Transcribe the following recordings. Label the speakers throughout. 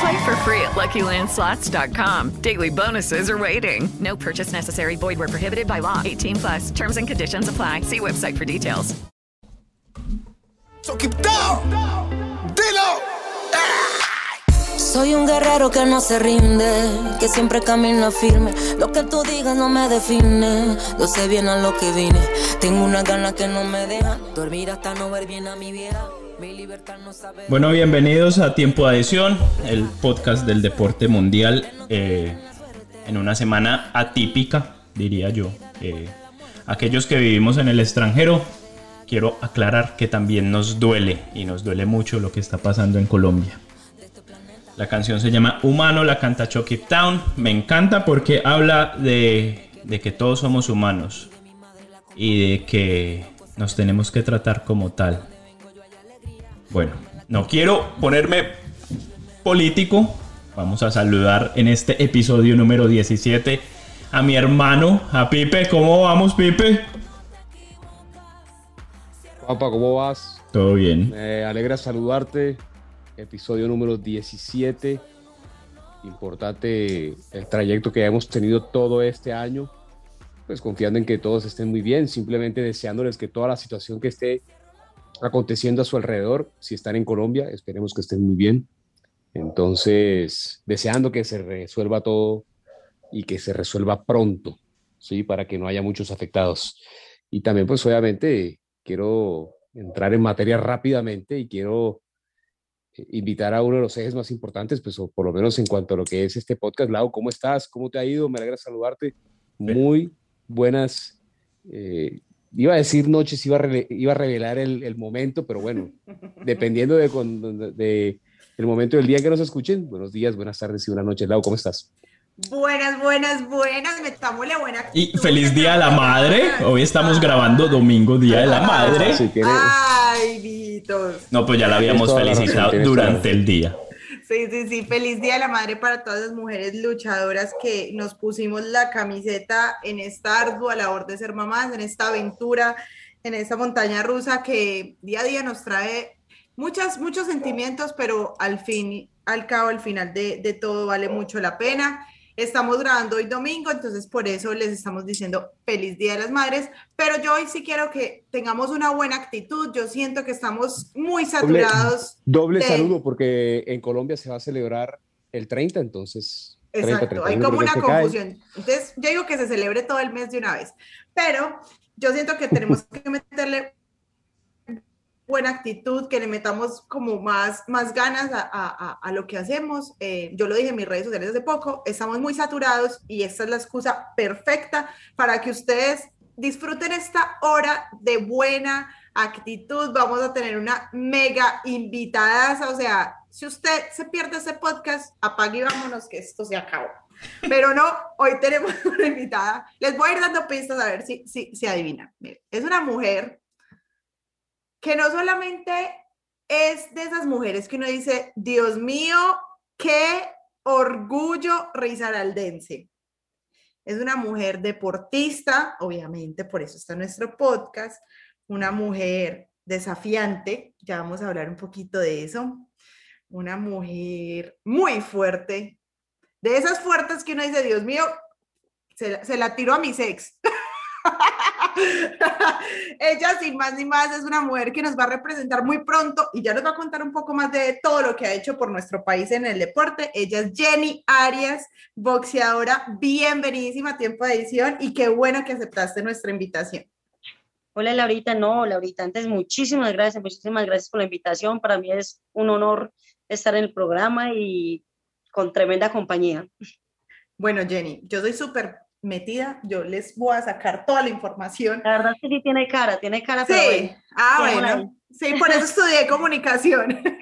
Speaker 1: Play for free at LuckyLandSlots.com. Daily bonuses are waiting. No purchase necessary. Void where prohibited by law. 18 plus. Terms and conditions apply. See website for details.
Speaker 2: So keep down. Dilo.
Speaker 3: Soy un guerrero que no se rinde, que siempre camina firme. Lo que tú digas no me define. Yo sé bien a lo que vine. Tengo una gana que no me dejan dormir hasta no ver bien a mi vieja.
Speaker 4: Bueno, bienvenidos a Tiempo de Adición, el podcast del deporte mundial eh, en una semana atípica, diría yo. Eh, aquellos que vivimos en el extranjero, quiero aclarar que también nos duele y nos duele mucho lo que está pasando en Colombia. La canción se llama Humano, la canta Chucky Town. Me encanta porque habla de que todos somos humanos y de que nos tenemos que tratar como tal. Bueno, no quiero ponerme político. Vamos a saludar en este episodio número 17 a mi hermano, a Pipe. ¿Cómo vamos, Pipe?
Speaker 5: Papá, ¿cómo vas?
Speaker 4: Todo bien.
Speaker 5: Me alegra saludarte. Episodio número 17. Importante el trayecto que hemos tenido todo este año. Pues confiando en que todos estén muy bien, simplemente deseándoles que toda la situación que esté aconteciendo a su alrededor, si están en Colombia, esperemos que estén muy bien. Entonces, deseando que se resuelva todo y que se resuelva pronto, ¿sí? Para que no haya muchos afectados. Y también, pues obviamente, quiero entrar en materia rápidamente y quiero eh, invitar a uno de los ejes más importantes, pues o por lo menos en cuanto a lo que es este podcast. Lau, ¿cómo estás? ¿Cómo te ha ido? Me alegra saludarte. Muy buenas, eh, iba a decir noches, iba a, iba a revelar el, el momento, pero bueno, dependiendo de, cuando- de el momento del día que nos escuchen, buenos días, buenas tardes y buenas noches. Lau, ¿cómo estás?
Speaker 6: Buenas, buenas, buenas. Metámosle buena
Speaker 4: Y feliz Día de la Madre. Hoy estamos grabando domingo, Día de la Madre.
Speaker 6: Ay, Vitos.
Speaker 4: No, pues ya la habíamos felicitado durante el día.
Speaker 6: Sí, sí, sí. Feliz Día de la Madre para todas las mujeres luchadoras que nos pusimos la camiseta en esta ardua labor de ser mamás, en esta aventura, en esta montaña rusa que día a día nos trae muchas, muchos sentimientos, pero al fin, al cabo, al final de, de todo vale mucho la pena. Estamos grabando hoy domingo, entonces por eso les estamos diciendo feliz Día de las Madres, pero yo hoy sí quiero que tengamos una buena actitud. Yo siento que estamos muy saturados.
Speaker 5: doble
Speaker 6: de-
Speaker 5: saludo porque en Colombia se va a celebrar el 30, entonces... 30,
Speaker 6: Exacto, hay
Speaker 5: 31
Speaker 6: como una
Speaker 5: cae.
Speaker 6: confusión. Entonces, yo digo que se celebre todo el mes de una vez, pero yo siento que tenemos que meterle buena actitud, que le metamos como más, más ganas a, a- a- lo que hacemos. Eh, yo lo dije en mis redes sociales hace poco, estamos muy saturados y esta es la excusa perfecta para que ustedes disfruten esta hora de buena actitud. Vamos a tener una mega invitada, o sea, si usted se pierde ese podcast, apague y vámonos que esto se acabó. Pero no, hoy tenemos una invitada. Les voy a ir dando pistas a ver si, si, si adivinan. Miren, es una mujer que no solamente es de esas mujeres que uno dice, Dios mío, qué orgullo risaraldense. Es una mujer deportista, obviamente, por eso está nuestro podcast, una mujer desafiante, ya vamos a hablar un poquito de eso, una mujer muy fuerte, de esas fuertes que uno dice, Dios mío, se, la- se la tiró a mi ex. Ella, sin más ni más, es una mujer que nos va a representar muy pronto y ya nos va a contar un poco más de todo lo que ha hecho por nuestro país en el deporte. Ella es Jenny Arias, boxeadora, bienvenidísima a Tiempo de Edición y qué bueno que aceptaste nuestra invitación.
Speaker 7: Hola Laurita, no, Laurita, antes muchísimas gracias, muchísimas gracias por la invitación. Para mí es un honor estar en el programa y con tremenda compañía.
Speaker 6: Bueno, Jenny, yo soy súper metida, yo les voy a sacar toda la información.
Speaker 7: La verdad es que sí tiene cara, tiene cara.
Speaker 6: Sí, ah, bueno, sí, por eso estudié comunicación.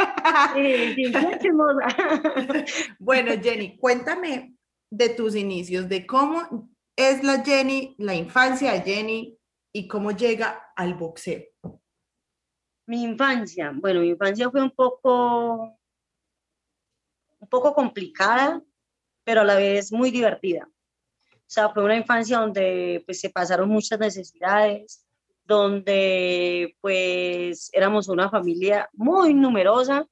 Speaker 7: Sí, sí,
Speaker 6: bueno, Jenny, cuéntame de tus inicios, de cómo es la Jenny, la infancia de Jenny, y cómo llega al boxeo?
Speaker 7: Mi infancia, bueno, mi infancia fue un poco, un poco complicada, pero a la vez muy divertida. O sea, fue una infancia donde pues se pasaron muchas necesidades, donde pues éramos una familia muy numerosa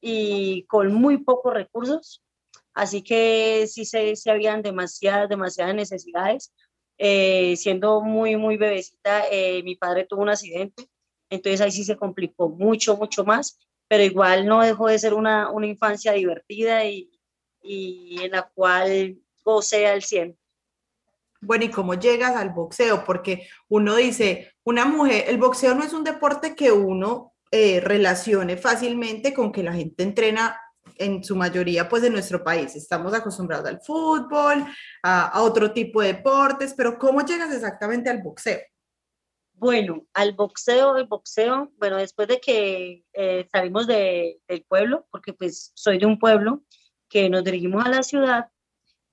Speaker 7: y con muy pocos recursos. Así que sí se, se habían demasiadas, demasiadas necesidades. Eh, siendo muy, muy bebecita, eh, mi padre tuvo un accidente, entonces ahí sí se complicó mucho, mucho más, pero igual no dejó de ser una, una infancia divertida y, y en la cual gocé al 100.
Speaker 6: Bueno, ¿y cómo llegas al boxeo? Porque uno dice, una mujer, el boxeo no es un deporte que uno eh, relacione fácilmente con que la gente entrena en su mayoría pues de nuestro país. Estamos acostumbrados al fútbol, a, otro tipo de deportes, pero ¿cómo llegas exactamente al boxeo?
Speaker 7: Bueno, al boxeo, el boxeo, bueno, después de que eh, salimos de, del pueblo, porque pues soy de un pueblo, que nos dirigimos a la ciudad,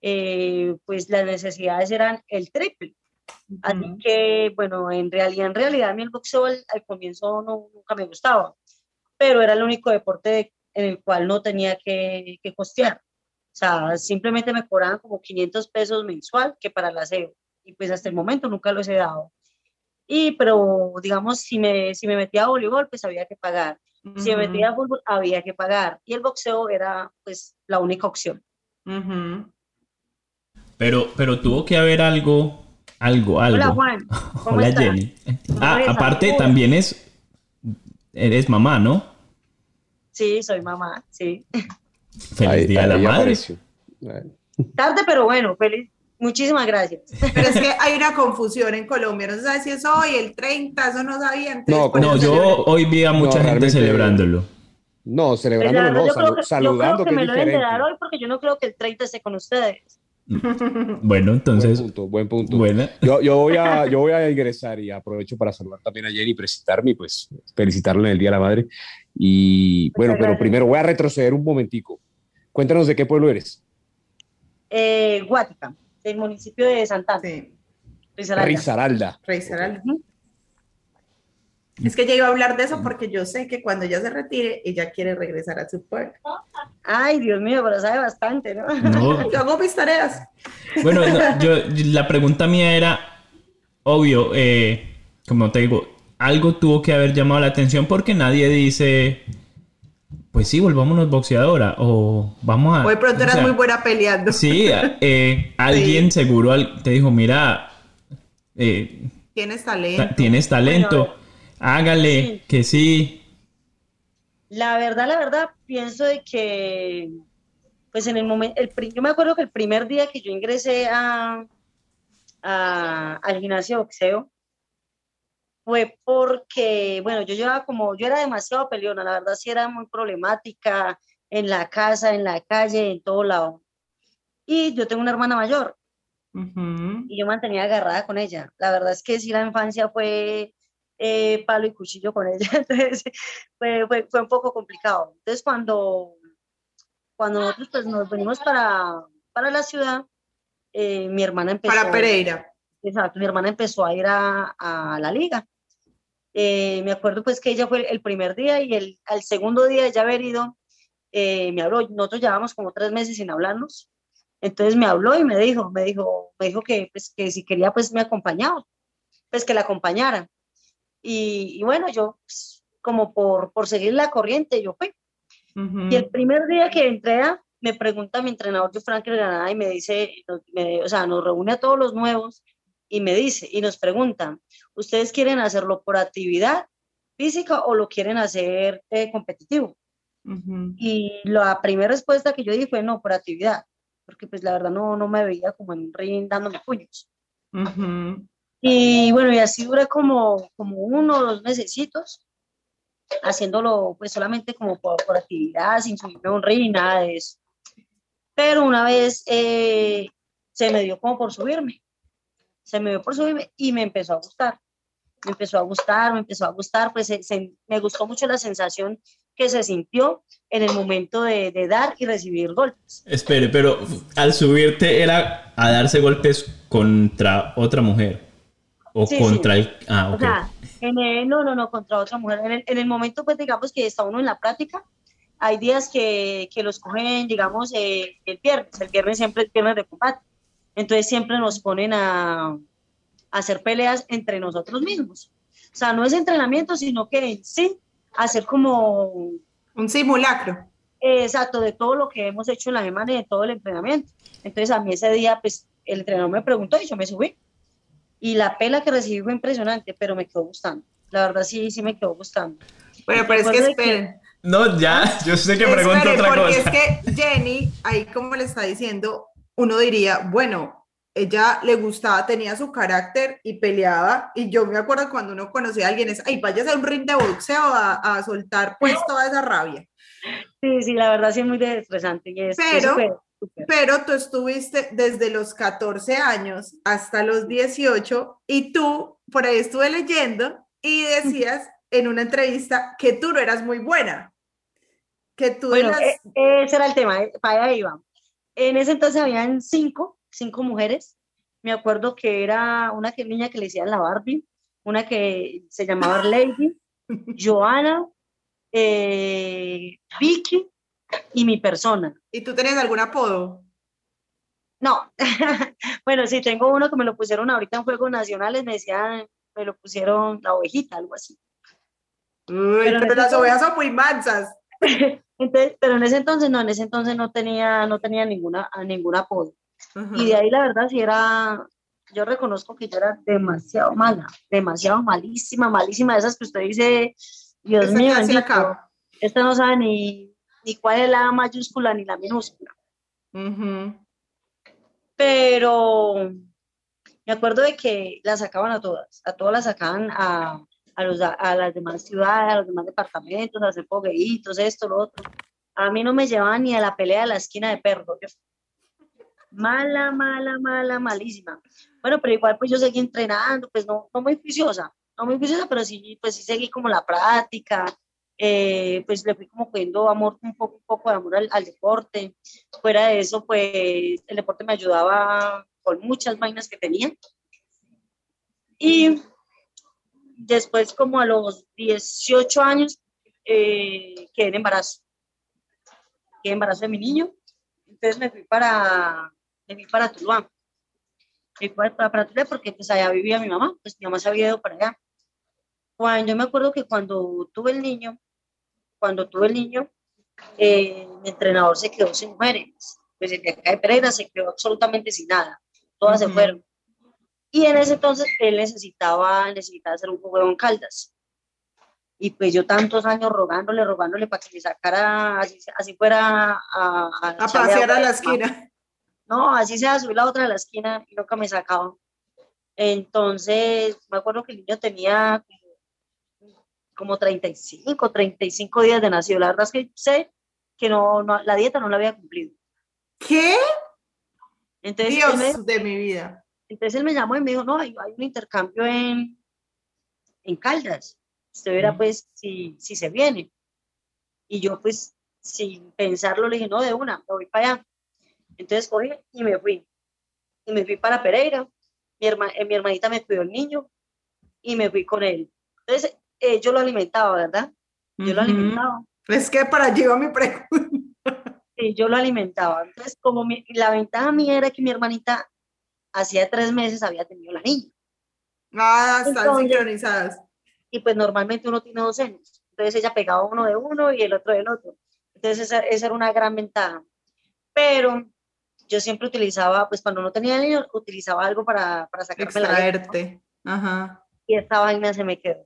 Speaker 7: eh, pues las necesidades eran el triple. Así que, bueno, en realidad, en realidad a mí el boxeo al, comienzo no, nunca me gustaba, pero era el único deporte en el cual no tenía que, que costear. O sea, simplemente me cobraban como 500 pesos mensual que para el aseo. Y pues hasta el momento nunca los he dado. Y, pero digamos, si me, si me metía a voleibol, pues había que pagar. Si me metía a fútbol, había que pagar. Y el boxeo era pues la única opción.
Speaker 4: Pero, pero tuvo que haber algo, algo, algo.
Speaker 7: Hola Juan.
Speaker 4: Hola Jenny. Ah, aparte también es, eres mamá, ¿no?
Speaker 7: Sí, soy mamá, sí.
Speaker 4: Feliz Día de la Madre.
Speaker 7: Tarde, pero bueno, feliz. Muchísimas gracias.
Speaker 6: Pero es que hay una confusión en Colombia, no se sabe si es hoy, el 30, eso no sabían.
Speaker 4: No, no yo hoy vi a mucha gente celebrándolo.
Speaker 5: No, celebrándolo no, saludando.
Speaker 7: Yo creo que, me lo deben de dar hoy porque yo no creo que el 30 esté con ustedes.
Speaker 4: Bueno, entonces.
Speaker 5: Buen punto, buen punto. Yo, yo, voy a, yo voy a ingresar y aprovecho para saludar también a Jenny y presentarme y pues felicitarlo en el Día de la Madre. Y bueno, pero primero voy a retroceder un momentico. Cuéntanos de qué pueblo eres.
Speaker 7: Eh, Guática, del municipio de Santana. Sí.
Speaker 5: Risaralda.
Speaker 6: Risaralda. Es que ella iba a hablar de eso porque yo sé que cuando ella se retire, ella quiere regresar a su pueblo.
Speaker 7: Ay, Dios mío, pero sabe bastante, ¿no?
Speaker 6: yo hago mis tareas.
Speaker 4: Bueno, yo, la pregunta mía era, obvio, eh, como te digo, algo tuvo que haber llamado la atención porque nadie dice, pues sí, volvámonos boxeadora o vamos a...
Speaker 6: O de pronto eras muy buena peleando.
Speaker 4: Sí, eh, alguien seguro te dijo, mira...
Speaker 6: Eh, tienes talento.
Speaker 4: Tienes talento, hágale, que sí.
Speaker 7: La verdad, la verdad, pienso de que, pues en el momento, el, yo me acuerdo que el primer día que yo ingresé a, a al gimnasio de boxeo, fue porque, bueno, yo llevaba como, yo era demasiado peleona, la verdad sí era muy problemática en la casa, en la calle, en todo lado. Y yo tengo una hermana mayor y yo mantenía agarrada con ella. La verdad es que sí, la infancia fue eh, palo y cuchillo con ella, entonces fue, fue, fue, un poco complicado. Entonces cuando, cuando nosotros pues, nos venimos para, para la ciudad, eh, mi hermana empezó...
Speaker 6: Para Pereira.
Speaker 7: Exacto, mi hermana empezó a ir a, a la liga. Eh, me acuerdo pues que ella fue el primer día y el, al segundo día de ya haber ido, eh, me habló, nosotros llevábamos como tres meses sin hablarnos, entonces me habló y me dijo, me dijo, me dijo que, pues, que si quería pues me acompañaba, pues que la acompañara. Y, bueno, yo pues, como por, por seguir la corriente, yo fui. Y el primer día que entré, me pregunta mi entrenador de Franklin Granada y me dice, o sea, nos reúne a todos los nuevos y me dice, y nos preguntan, ¿ustedes quieren hacerlo por actividad física o lo quieren hacer eh, competitivo? Y la primera respuesta que yo di fue no, por actividad, porque pues la verdad no, no me veía como en ring dándome puños. Y bueno, y así duré como, como uno o dos mesecitos, haciéndolo pues solamente como por, por actividad, sin subirme a un ring, nada de eso. Pero una vez eh, se me dio como por subirme, se me dio por subirme y me empezó a gustar. Me empezó a gustar, me empezó a gustar, pues se- se- me gustó mucho la sensación que se sintió en el momento de, de dar y recibir golpes.
Speaker 4: Espere, pero al subirte era a darse golpes contra otra mujer. O
Speaker 7: Sí,
Speaker 4: contra
Speaker 7: sí.
Speaker 4: el. Ah,
Speaker 7: O
Speaker 4: ok.
Speaker 7: sea, en el- no, no, no, contra otra mujer. En el, en el momento, pues digamos que está uno en la práctica, hay días que, que los cogen, digamos, eh, el viernes. El viernes siempre es viernes de combate. Entonces siempre nos ponen a, a hacer peleas entre nosotros mismos. O sea, no es entrenamiento, sino que en sí, hacer como...
Speaker 6: Un simulacro.
Speaker 7: Exacto, de todo lo que hemos hecho en la semana y de todo el entrenamiento. Entonces a mí ese día, pues el entrenador me preguntó y yo me subí. Y la pela que recibí fue impresionante, pero me quedó gustando. La verdad sí, sí me quedó gustando.
Speaker 6: Bueno, pero es que esperen.
Speaker 4: No, ya, yo sé que pregunto
Speaker 6: Espere,
Speaker 4: otra
Speaker 6: porque
Speaker 4: cosa.
Speaker 6: es que Jenny, ahí como le está diciendo, uno diría, bueno, ella le gustaba, tenía su carácter y peleaba. Y yo me acuerdo cuando uno conocía a alguien, es, ay, váyase a un ring de boxeo a, a soltar pues toda esa rabia.
Speaker 7: Sí, sí, la verdad sí es muy desestresante. Y es, es
Speaker 6: Pero. Pero tú estuviste desde los 14 años hasta los 18 y tú, por ahí estuve leyendo y decías en una entrevista que tú no eras muy buena. Que tú
Speaker 7: Bueno,
Speaker 6: eras...
Speaker 7: e- ese era el tema, eh, para allá iba. En ese entonces habían cinco, cinco mujeres. Me acuerdo que era una que, niña que le decían la Barbie, una que se llamaba Lady, Joana, eh, Vicky y mi persona.
Speaker 6: ¿Y tú tenías algún apodo?
Speaker 7: No, bueno, sí, tengo uno que me lo pusieron ahorita en Juegos Nacionales, me decían, me lo pusieron la ovejita, algo así.
Speaker 6: Uy,
Speaker 7: Pero
Speaker 6: pero, las
Speaker 7: ese-
Speaker 6: ovejas son muy mansas.
Speaker 7: Entonces, pero en ese entonces no, en ese entonces no tenía, no tenía ninguna, a ningún apodo. Y de ahí la verdad sí era, yo reconozco que yo era demasiado mala, demasiado malísima, malísima, de esas que usted dice, Dios
Speaker 6: Esa
Speaker 7: mío, bendito, esta no sabe ni, ni cuál es la mayúscula ni la minúscula. Pero me acuerdo de que las sacaban a todas, a todas las sacaban a, a, los, a las demás ciudades, a los demás departamentos, a hacer fogueitos, esto, lo otro. A mí no me llevaban ni a la pelea de la esquina de perro. Mala, mala, mala, malísima. Bueno, pero igual pues yo seguí entrenando, pues no, no muy juiciosa, no muy juiciosa, pero sí, pues sí seguí como la práctica, eh, pues le fui como cogiendo amor, un poco, un poco de amor al, al deporte. Fuera de eso, pues el deporte me ayudaba con muchas vainas que tenía. Y después, como a los 18 años, eh, quedé en embarazo. Quedé en embarazo de mi niño. Entonces me fui para, me fui para Tuluá. Me fui para, para, Tuluá porque pues allá vivía mi mamá, pues mi mamá se había ido para allá. Cuando, yo me acuerdo que cuando tuve el niño, cuando tuve el niño, eh, mi entrenador se quedó sin mujeres. Pues el de acá de Pereira se quedó absolutamente sin nada. Todas se
Speaker 6: Ujú.
Speaker 7: fueron. Y en ese entonces él necesitaba, necesitaba hacer un juego en Caldas. Y pues yo tantos años rogándole, rogándole para que me sacara, así, así fuera a, a,
Speaker 6: A pasear a la esquina.
Speaker 7: No, así sea, subí la otra de la esquina y nunca me sacaba. Entonces, me acuerdo que el niño tenía como, como 35, 35 días de nacido. La verdad es que sé que no, no- la dieta no la había cumplido.
Speaker 6: ¿Qué?
Speaker 7: Entonces, él me-
Speaker 6: Dios de mi vida.
Speaker 7: entonces él me llamó y me dijo, no, hay, hay un intercambio en, en Caldas. Usted verá pues si, si se viene. Y yo pues sin pensarlo le dije, no, de una, me voy para allá. Entonces cogí y me fui. Y me fui para Pereira. Mi, herma- eh, mi hermanita me cuidó el niño y me fui con él. Entonces eh, yo lo alimentaba, ¿verdad? Yo lo alimentaba.
Speaker 6: Es que para allí va mi pregunta.
Speaker 7: Sí, yo lo alimentaba. Entonces, como mi- la ventaja mía era que mi hermanita hacía tres meses había tenido la niña.
Speaker 6: Ah, están
Speaker 7: Entonces-
Speaker 6: sincronizadas.
Speaker 7: y pues normalmente uno tiene dos senos. Entonces ella pegaba uno de uno y el otro del otro. Entonces esa, esa era una gran ventaja. Pero yo siempre utilizaba, pues cuando no tenía niños, utilizaba algo para, para sacarme la.
Speaker 6: Extraerte. Ajá.
Speaker 7: Y esta vaina se me quedó.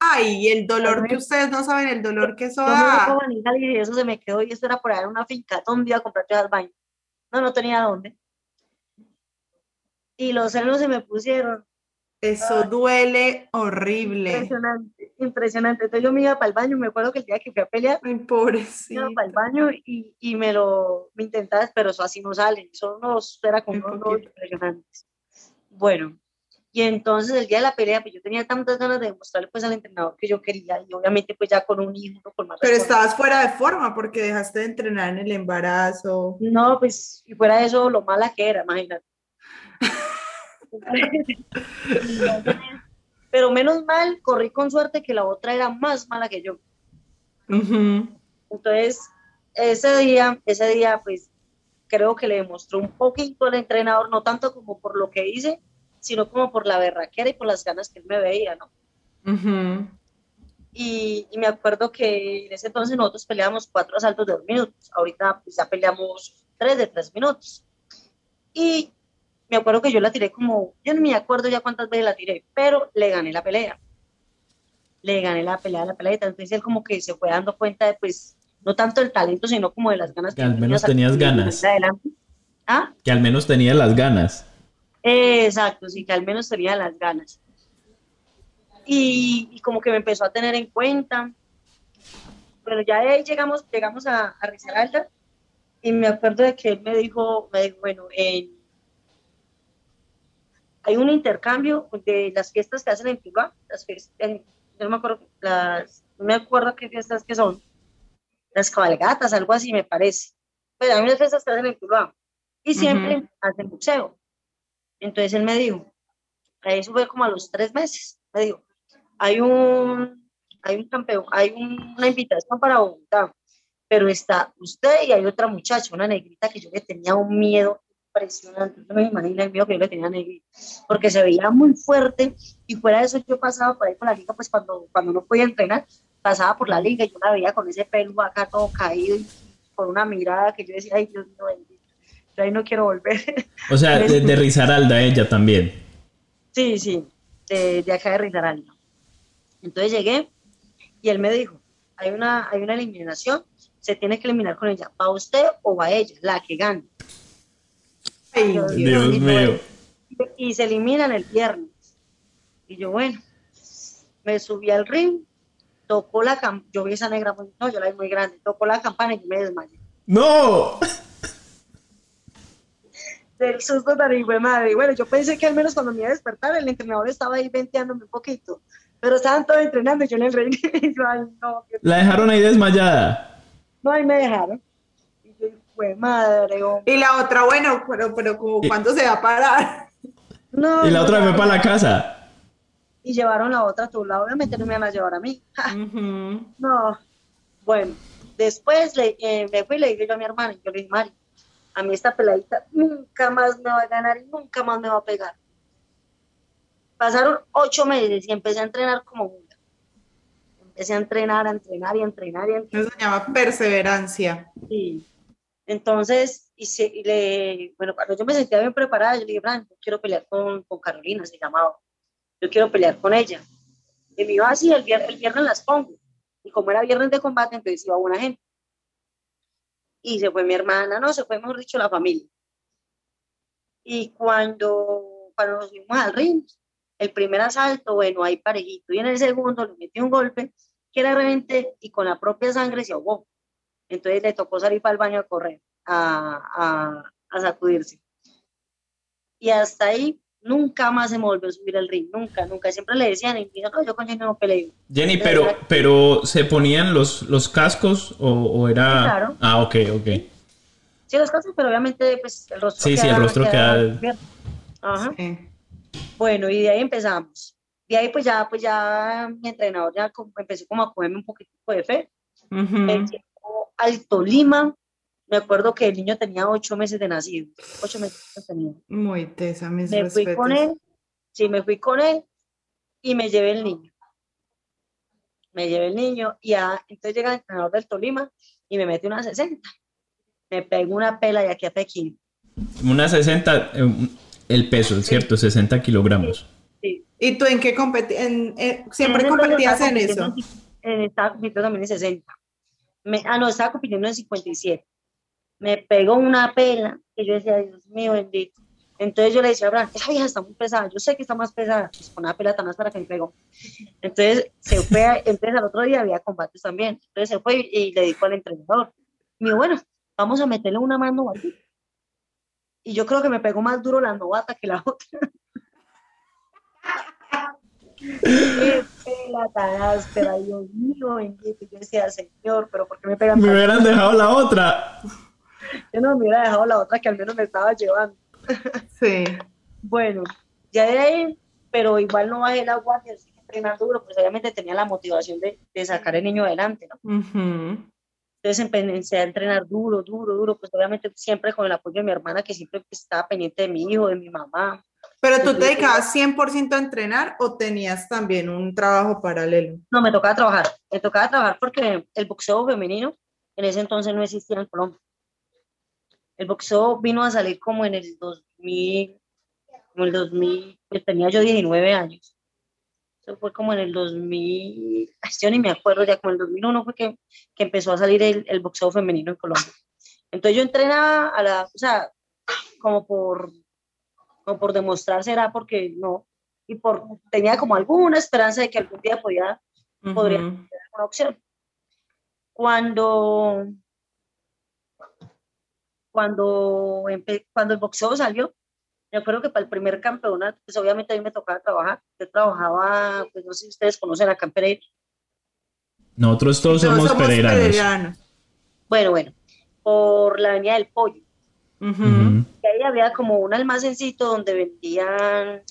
Speaker 6: Ay, el dolor que ustedes no saben, el dolor que eso
Speaker 7: Yo
Speaker 6: da.
Speaker 7: y eso se me quedó y esto era por ahí en una finca. ¿Dónde iba a comprar todas las vainas? No, no tenía dónde. Y los senos se me pusieron
Speaker 6: Eso duele horrible.
Speaker 7: Impresionante, impresionante. Entonces yo me iba para el baño, me acuerdo que el día que fui a pelear,
Speaker 6: Ay,
Speaker 7: me
Speaker 6: pobrecito.
Speaker 7: iba para el baño y, y me lo me intentaba, pero eso así no sale, eso no era
Speaker 6: Un
Speaker 7: unos impresionantes. Bueno, y entonces el día de la pelea, pues yo tenía tantas ganas de demostrarle pues al entrenador que yo quería, y obviamente pues ya con un hijo, con más
Speaker 6: Pero estabas fuera de forma porque dejaste de entrenar en el embarazo.
Speaker 7: No, pues, y fuera de eso, lo mala que era, imagínate. Pero menos mal, corrí con suerte que la otra era más mala que yo.
Speaker 6: Ujú.
Speaker 7: Entonces, ese día, ese día, pues, creo que le demostró un poquito al entrenador, no tanto como por lo que hice, sino como por la berraquera y por las ganas que él me veía, ¿no?
Speaker 6: Ujú.
Speaker 7: Y, y me acuerdo que en ese entonces nosotros peleábamos cuatro asaltos de dos minutos. Ahorita pues ya peleamos tres de tres minutos. Y me acuerdo que yo la tiré como, yo no me acuerdo ya cuántas veces la tiré, pero le gané la pelea. Le gané la pelea, la pelea. Entonces él como que se fue dando cuenta de pues, no tanto el talento, sino como de las ganas
Speaker 4: Que al
Speaker 7: yo
Speaker 4: menos
Speaker 7: tenía
Speaker 4: tenías ganas.
Speaker 7: adelante. ¿Ah?
Speaker 4: Que al menos tenía las ganas.
Speaker 7: Exacto, sí, que al menos tenía las ganas. Y, y como que me empezó a tener en cuenta. Bueno, ya de ahí llegamos, llegamos a, a Risaralda y me acuerdo de que él me dijo, me dijo bueno, en- hay un intercambio de las fiestas que hacen en Tuluá, las fiestas, en- yo no me acuerdo, las, no me acuerdo qué fiestas que son, las cabalgatas, algo así me parece. Pues hay unas fiestas que hacen en Tuluá y siempre hacen boxeo. Entonces él me dijo, eso fue como a los tres meses, me dijo, hay un, hay un campeón, hay un- una invitación para Bogotá, pero está usted y hay otra muchacha, una negrita que yo le tenía un miedo impresionante, no me imagino el miedo que yo le tenía a negrita, porque se veía muy fuerte y fuera de eso yo pasaba por ahí por la liga, pues cuando, cuando no podía entrenar, pasaba por la liga y yo la veía con ese pelo acá todo caído y con una mirada que yo decía, ay Dios mío bendito, yo ahí no quiero volver.
Speaker 4: O sea, de, de Risaralda ella también.
Speaker 7: Sí, sí, de, de acá de Risaralda. Entonces llegué y él me dijo, hay una, hay una eliminación, se tiene que eliminar con ella, ¿va usted o va ella? La que gane.
Speaker 6: Ay,
Speaker 7: Yo-
Speaker 4: Dios
Speaker 7: y
Speaker 4: mío.
Speaker 7: Y se eliminan el viernes. Y yo, bueno, me subí al ring, tocó la campana, yo vi esa negra, no, yo la vi muy grande, tocó la campana y me desmayé.
Speaker 4: ¡No!
Speaker 7: Del susto tan hijo de madre. Y bueno, yo pensé que al menos cuando me iba a despertar, el entrenador estaba ahí venteándome un poquito. Pero estaban todos entrenando y yo en el ring. Y yo, ay, no,
Speaker 4: La dejaron ahí desmayada.
Speaker 7: no, ahí me dejaron. Y yo, fue madre, hombre.
Speaker 6: Y la otra, bueno, pero, pero
Speaker 4: Y-
Speaker 6: cuándo se va a parar.
Speaker 7: No,
Speaker 4: Y la
Speaker 7: no,
Speaker 4: otra fue
Speaker 7: no.
Speaker 4: para la casa.
Speaker 7: Y llevaron la otra a tu lado. Obviamente no me iban a llevar a mí. No. Bueno, después le, eh, me fui y le dije yo a mi hermana, y yo le dije, Mari, a mí esta peladita nunca más me va a ganar y nunca más me va a pegar. Pasaron ocho meses y empecé a entrenar como una. Empecé a entrenar, a entrenar y a entrenar y a entrenar.
Speaker 6: Eso se llama perseverancia.
Speaker 7: Sí. Entonces, y se- y le, bueno, cuando yo me sentía bien preparada, yo le dije, Fran, yo quiero pelear con, con Carolina, se llamaba. Yo quiero pelear con ella. Y me iba así, el viernes, el viernes las pongo. Y como era viernes de combate, entonces iba buena gente. Y se fue mi hermana, no, se fue, mejor dicho, la familia. Y cuando, cuando nos fuimos al ring, el primer asalto, bueno, ahí parejito. Y en el segundo le metí un golpe que era realmente, y con la propia sangre se ahogó. Entonces le tocó salir para el baño a correr, a, a, a sacudirse. Y hasta ahí nunca más se me volvió a subir al ring, nunca, nunca. Siempre le decían, y yo, no, yo con Jenny no peleo.
Speaker 4: Jenny, pero, pero ¿se ponían los, los cascos o, o era...?
Speaker 7: Sí, claro.
Speaker 4: Ah, ok, ok.
Speaker 7: Sí, los casos, pero obviamente pues el rostro
Speaker 4: Sí, sí, el rostro queda-.
Speaker 7: Ajá. Bueno, y de ahí empezamos. De ahí pues ya, pues ya mi entrenador ya como- empezó como a cogerme un poquito de fe. Me llevó al Tolima. Me acuerdo que el niño tenía ocho meses de nacido. Ocho meses tenía.
Speaker 6: Muy tesa, mis
Speaker 7: me fui con él, sí, me fui con él y me llevé el niño. Me llevé el niño y a- entonces llega el entrenador del Tolima y me mete una 60. Me pegó una pela de aquí a Pekín.
Speaker 4: Una 60, eh, el peso, ¿cierto? 60 kilogramos.
Speaker 7: Sí.
Speaker 6: ¿Y tú en qué competías? ¿Siempre
Speaker 7: En
Speaker 6: competías en eso?
Speaker 7: compitiendo en- estaba compitiendo también en 60. Me- ah, no, estaba compitiendo en 57. Me pegó una pela que yo decía, Dios mío, bendito. Entonces yo le decía a Abraham, esa vieja está muy pesada, yo sé que está más pesada, pues con una pelota más para que me pegó. Entonces se fue, entonces al otro día había combates también. Entonces se fue y, le dijo al entrenador, me dijo, bueno, vamos a meterle una más novatita. Y yo creo que me pegó más duro la novata que la otra. Qué pela tan áspera, Dios mío, bendito. Yo decía, señor, pero ¿por qué me pegan?
Speaker 4: Me hubieran dejado la otra.
Speaker 7: Yo no me hubiera dejado la otra que al menos me estaba llevando.
Speaker 6: Sí.
Speaker 7: Bueno, ya de ahí, pero igual no bajé la guardia, seguí entrenando duro, pues obviamente tenía la motivación de, de sacar el niño adelante, ¿no? Entonces empecé a entrenar duro, duro, duro, pues obviamente siempre con el apoyo de mi hermana que siempre pues, estaba pendiente de mi hijo, de mi mamá.
Speaker 6: ¿Pero tú te dedicabas 100% a entrenar o tenías también un trabajo paralelo?
Speaker 7: No, me tocaba trabajar, me tocaba trabajar porque el boxeo femenino en ese entonces no existía en Colombia. El boxeo vino a salir como en el 2000, como el 2000, pues tenía yo 19 años. Eso fue como en el 2000, yo ni me acuerdo, ya como en el 2001 fue que, que empezó a salir el, el, boxeo femenino en Colombia. Entonces yo entrenaba a la, o sea, como por, como por demostrar será porque no, y por, tenía como alguna esperanza de que algún día podía, podría tener una opción. Cuando cuando, cuando el boxeo salió, yo creo que para el primer campeonato, pues obviamente a mí me tocaba trabajar. Yo trabajaba, pues no sé si ustedes conocen a Campereira.
Speaker 4: Nosotros todos somos, pereiranos.
Speaker 7: Bueno, bueno, por la avenida del Pollo. Y ahí había como un almacencito donde vendían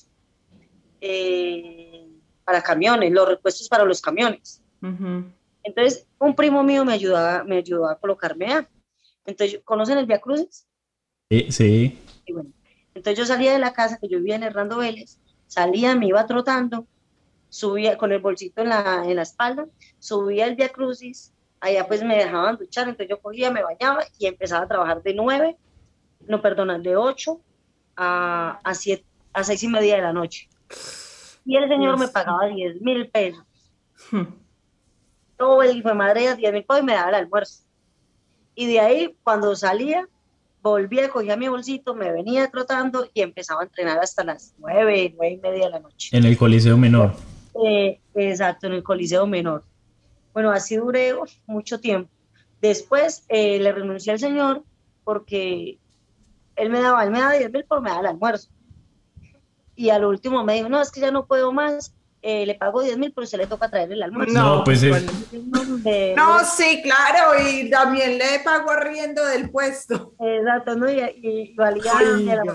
Speaker 7: eh, para camiones, los repuestos para los camiones. Entonces, un primo mío me ayudaba, me ayudó a colocarme a. Entonces, ¿conocen el Via Crucis?
Speaker 4: Sí, sí.
Speaker 7: entonces yo salía de la casa, que yo vivía en Hernando Vélez, salía, me iba trotando, subía con el bolsito en la, en la espalda, subía el Via Crucis, allá pues me dejaban duchar, entonces yo cogía, me bañaba y empezaba a trabajar de nueve, no, perdona, de ocho a, a, siete, a seis y media de la noche. Y el señor me pagaba diez mil pesos. Hmm. Todo el hijo de madre, diez mil pesos y me daba el almuerzo. Y de ahí, cuando salía, volvía, cogía mi bolsito, me venía trotando y empezaba a entrenar hasta las nueve, nueve y media de la noche.
Speaker 4: En el Coliseo Menor.
Speaker 7: Eh, exacto, en el Coliseo Menor. Bueno, así duré mucho tiempo. Después eh, le renuncié al señor porque él me daba, él me daba 10 mil por me daba el almuerzo. Y al último me dijo, no, es que ya no puedo más, eh, le pago 10 mil, pero se le toca traer el almuerzo.
Speaker 4: No, pues es...
Speaker 6: No, sí, claro, y también le pago arriendo del puesto.
Speaker 7: Exacto, ¿no? Y, y valía ay, la en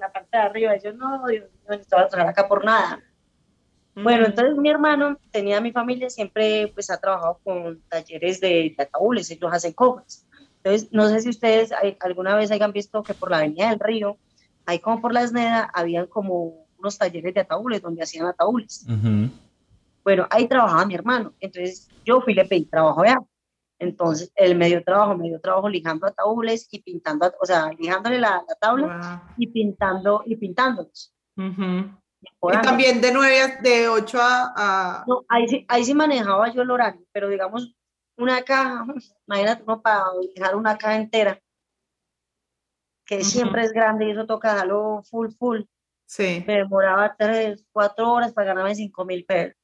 Speaker 7: la parte de arriba. Yo no, Dios no necesitaba trabajar acá por nada. Bueno, entonces mi hermano tenía mi familia, siempre pues ha trabajado con talleres de, de ataúdes, ellos hacen cobras. Entonces, no sé si ustedes alguna vez hayan visto que por la Avenida del Río, ahí como por la Esneda, habían como unos talleres de ataúdes donde hacían ataúdes. Bueno, ahí trabajaba mi hermano. Entonces yo fui le pedí trabajo allá. Entonces él me dio trabajo, me dio trabajo lijando ataúdes y pintando, o sea, lijándole la, tabla y pintando y pintándolos.
Speaker 6: Y también de 9 de 8 a...
Speaker 7: No, ahí sí, ahí sí manejaba yo el horario, pero digamos una caja, imagínate uno para lijar una caja entera, que siempre es grande y eso toca darlo full, full.
Speaker 6: Sí.
Speaker 7: Me demoraba tres, cuatro horas para ganarme cinco mil pesos.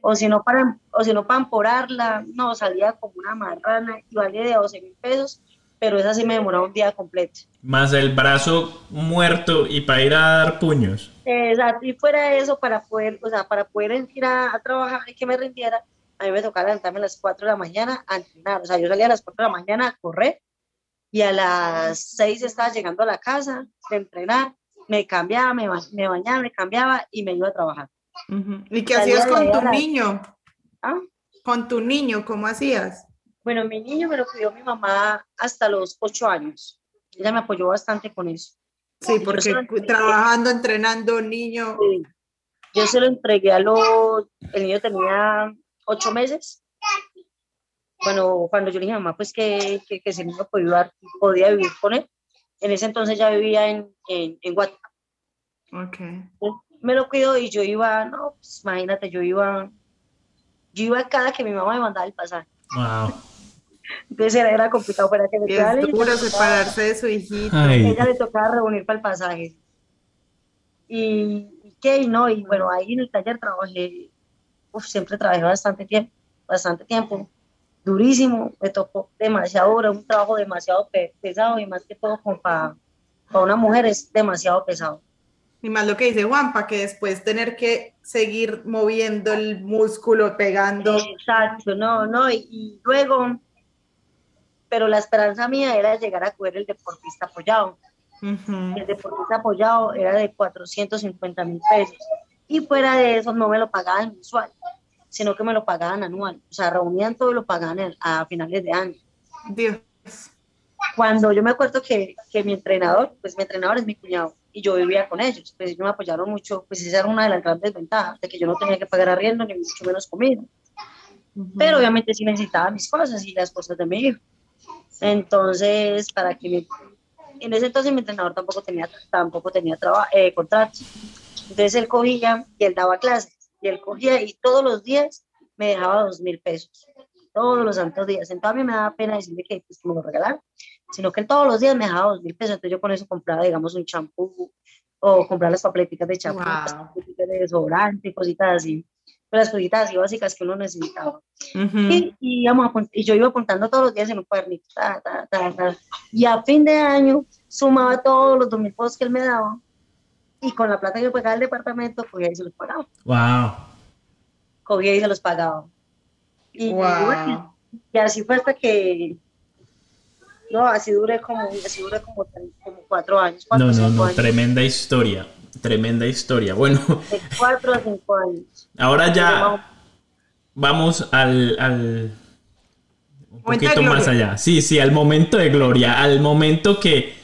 Speaker 7: O si no para, o si no para emporarla, no, salía como una marrana y valía de 12 mil pesos, pero esa sí me demoraba un día completo.
Speaker 4: Más el brazo muerto y para ir a dar puños.
Speaker 7: Exacto, y fuera eso, para poder, o sea, para poder ir a, trabajar y que me rindiera, a mí me tocaba levantarme a las 4 de la mañana a entrenar. O sea, yo salía a las 4 de la mañana a correr y a las 6 estaba llegando a la casa de entrenar me cambiaba, me, me bañaba, me cambiaba y me iba a trabajar.
Speaker 6: ¿Y qué hacías con tu niño? ¿Ah? Con tu niño, ¿cómo hacías?
Speaker 7: Bueno, mi niño me lo cuidó mi mamá hasta los ocho años. Ella me apoyó bastante con eso.
Speaker 6: Sí, porque trabajando, entrenando niño.
Speaker 7: Yo se lo entregué a los. El niño tenía ocho meses. Bueno, cuando yo le dije a mamá, pues que, que, ese niño podía, podía vivir con él. En ese entonces ya vivía en, en, en Guatemala.
Speaker 6: Okay.
Speaker 7: Me lo cuido y yo iba, no, pues imagínate, yo iba, yo iba cada que mi mamá me mandaba el pasaje.
Speaker 4: Wow.
Speaker 7: Entonces era, era complicado para que me
Speaker 6: es duro separarse de su hijito.
Speaker 4: Ay.
Speaker 7: ella le tocaba reunir para el pasaje. Y, y qué, y no, y bueno, ahí en el taller trabajé, uf, siempre trabajé bastante tiempo, bastante tiempo, durísimo, me tocó demasiado hora, un trabajo demasiado pe- pesado y más que todo como para, para una mujer es demasiado pesado.
Speaker 6: Y más lo que dice Juanpa, que después tener que seguir moviendo el músculo, pegando.
Speaker 7: Exacto, no, no, y, y luego, pero la esperanza mía era llegar a coger el deportista apoyado. El deportista apoyado era de 450 mil pesos. Y fuera de eso no me lo pagaban mensual, sino que me lo pagaban anual. O sea, reunían todo y lo pagaban a, finales de año.
Speaker 6: Dios.
Speaker 7: Cuando yo me acuerdo que, que mi entrenador, pues mi entrenador es mi cuñado, y yo vivía con ellos, pues ellos me apoyaron mucho, pues esa era una de las grandes ventajas, de que yo no tenía que pagar arriendo ni mucho menos comida. Pero obviamente sí necesitaba mis cosas y las cosas de mi hijo. Entonces, para que mi- en ese entonces mi entrenador tampoco tenía, tampoco tenía traba- eh, contratos. Entonces él cogía y él daba clases y él cogía y todos los días me dejaba dos mil pesos. Todos los santos días. Entonces a mí me daba pena decirle que, pues, que me lo regalara, sino que él todos los días me dejaba dos mil pesos. Entonces yo con eso compraba, digamos, un champú o comprar las papeleticas de champú, las papeleticas de desodorante, cositas así. Las cositas así básicas que uno necesitaba. Y, y íbamos y yo iba apuntando todos los días en un cuadernito. ta, ta, ta. Y a fin de año sumaba todos los dos mil pesos que él me daba. Y con la plata que pagaba el departamento, cogía y se los pagaba.
Speaker 4: Wow.
Speaker 7: Cogía y se los pagaba. Y,
Speaker 6: Wow.
Speaker 7: bueno, y así fue hasta que. No, así duré como, así duré como, como cuatro años. Cuatro,
Speaker 4: No, no, no,
Speaker 7: años.
Speaker 4: tremenda historia. Tremenda historia. Bueno,
Speaker 7: De cuatro a cinco años.
Speaker 4: ahora ya vamos al, al un poquito más allá. Sí, sí, al momento de gloria, al momento que,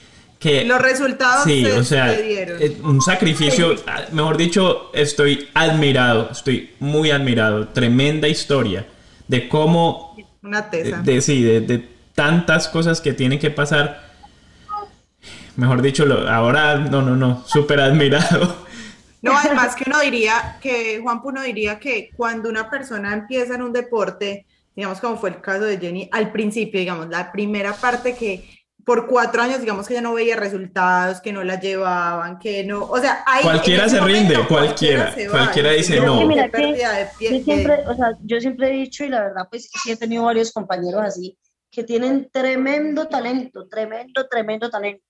Speaker 4: que
Speaker 6: Los resultados
Speaker 4: sí,
Speaker 6: se,
Speaker 4: o sea,
Speaker 6: se dieron.
Speaker 4: eh, un sacrificio, mejor dicho, estoy admirado, estoy muy admirado. Tremenda historia de cómo
Speaker 6: Una
Speaker 4: de,
Speaker 6: tesa.
Speaker 4: de- sí, de, de tantas cosas que tienen que pasar. Mejor dicho, lo- ahora no, no, no, súper admirado.
Speaker 6: No, además que uno diría que, Juan uno diría que cuando una persona empieza en un deporte, digamos como fue el caso de Jenny, al principio, digamos, la primera parte que por cuatro años, digamos que ya no veía resultados, que no la llevaban, que no, o sea, ahí,
Speaker 4: Cualquiera se rinde,
Speaker 6: momento
Speaker 4: cualquiera,
Speaker 6: se va,
Speaker 4: cualquiera
Speaker 6: y
Speaker 4: dice no.
Speaker 6: que
Speaker 7: Mira que
Speaker 6: pérdida de pie-
Speaker 7: yo siempre, o sea, yo siempre he dicho y la verdad pues sí he tenido varios compañeros así que tienen tremendo talento, tremendo, tremendo talento,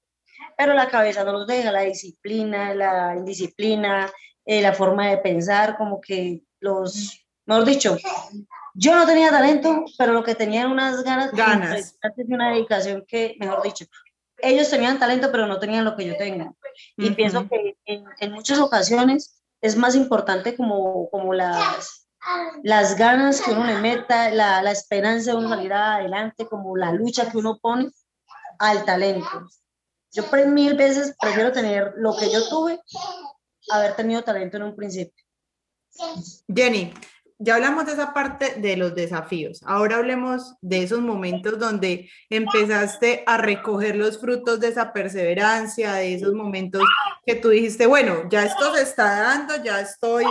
Speaker 7: pero la cabeza no los deja, la disciplina, la indisciplina, eh, la forma de pensar, como que los, mejor dicho, yo no tenía talento, pero lo que tenía eran unas ganas,
Speaker 6: Ganas.
Speaker 7: y una dedicación que, mejor dicho, ellos tenían talento, pero no tenían lo que yo tenga. Y
Speaker 6: Ujú.
Speaker 7: pienso que en, en muchas ocasiones es más importante como, como las, las ganas que uno le meta, la, la esperanza de uno salir adelante, como la lucha que uno pone al talento. Yo mil veces prefiero tener lo que yo tuve, haber tenido talento en un principio.
Speaker 6: Jenny, ya hablamos de esa parte de los desafíos. Ahora hablemos de esos momentos donde empezaste a recoger los frutos de esa perseverancia, de esos momentos que tú dijiste, bueno, ya esto se está dando, ya estoy,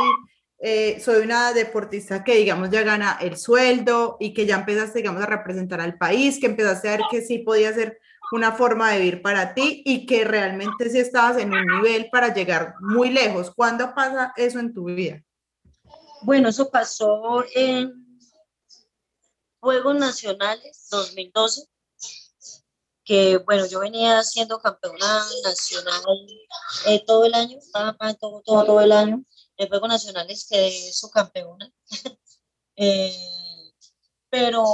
Speaker 6: eh, soy una deportista que, digamos, ya gana el sueldo y que ya empezaste, digamos, a representar al país, que empezaste a ver que sí podía ser una forma de vivir para ti y que realmente sí estabas en un nivel para llegar muy lejos. ¿Cuándo pasa eso en tu vida?
Speaker 7: Bueno, eso pasó en Juegos Nacionales 2012, que bueno, yo venía siendo campeona nacional eh, todo el año, pa, todo, todo, todo el año. En Juegos Nacionales quedé subcampeona, Eh, pero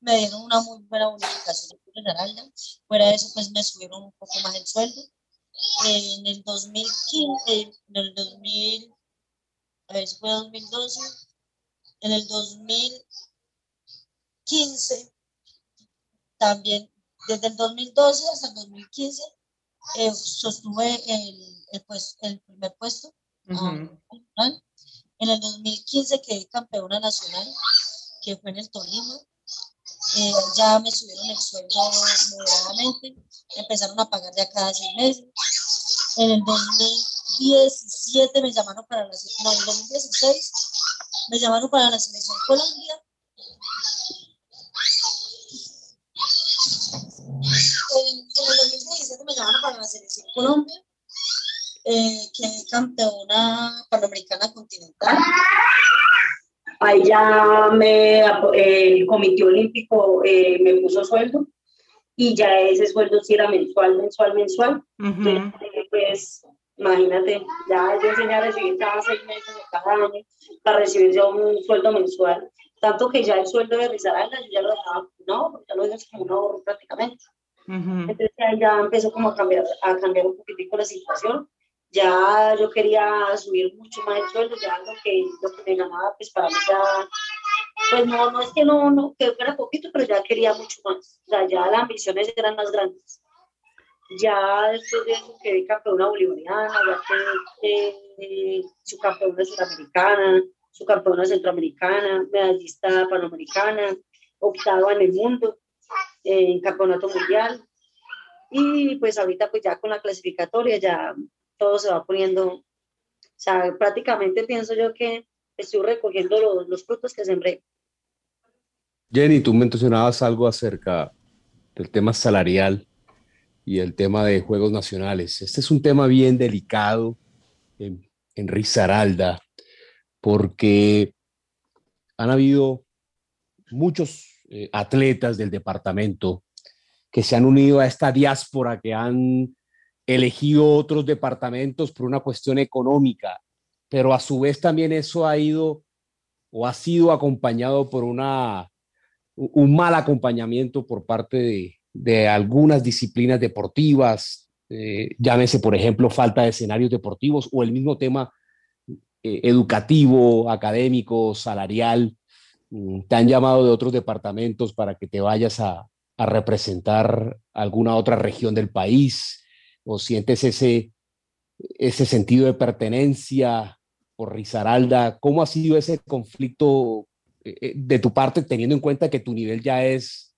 Speaker 7: me dieron una muy buena bonificación en Esmeralda. Fuera de eso, pues me subieron un poco más el sueldo. en el 2015, en el 2000, a ver, eso fue 2012, en el 2015, también, desde el 2012 hasta el 2015, eh, sostuve el, el, pues, el primer puesto. En el 2015 quedé campeona nacional, que fue en el Tolima. Eh, ya me subieron el sueldo moderadamente, empezaron a pagar ya cada seis meses. En el 2017 me llamaron para la no, en el 2016 me llamaron para la selección Colombia el 2017 me llamaron para la selección Colombia, eh, que es campeona panamericana continental. Ahí ya me, el Comité Olímpico eh, me puso sueldo y ya ese sueldo sí era mensual, mensual, mensual. Entonces, pues imagínate, ya yo enseñé a recibir cada seis meses cada año para recibir ya un sueldo mensual. Tanto que ya el sueldo de Rizaralda yo ya lo dejaba, no, ya lo dejé como un ahorro prácticamente. Entonces ya empezó como a cambiar, a cambiar un poquitico la situación. Ya yo quería subir mucho más el sueldo, ya lo que, lo que me ganaba, pues para mí ya, pues no, no es que no, no, que fuera poquito, pero ya quería mucho más. O sea, ya las ambiciones eran más grandes. Ya después de eso quedé campeona bolivariana, ya quedé eh, subcampeona suramericana, subcampeona centroamericana, medallista panamericana, octava en el mundo en campeonato mundial. Y pues ahorita pues ya con la clasificatoria ya todo se va poniendo, o sea, prácticamente pienso yo que estoy recogiendo los, los frutos que sembré.
Speaker 5: Jenny, tú mencionabas algo acerca del tema salarial y el tema de Juegos Nacionales. Este es un tema bien delicado en, en Risaralda porque han habido muchos eh, atletas del departamento que se han unido a esta diáspora, que han elegido otros departamentos por una cuestión económica, pero a su vez también eso ha ido o ha sido acompañado por una, un mal acompañamiento por parte de, de algunas disciplinas deportivas, eh, llámese por ejemplo falta de escenarios deportivos o el mismo tema eh, educativo, académico, salarial, Mm, te han llamado de otros departamentos para que te vayas a, representar alguna otra región del país o sientes ese, ese sentido de pertenencia por Risaralda. ¿Cómo ha sido ese conflicto eh, de tu parte teniendo en cuenta que tu nivel ya es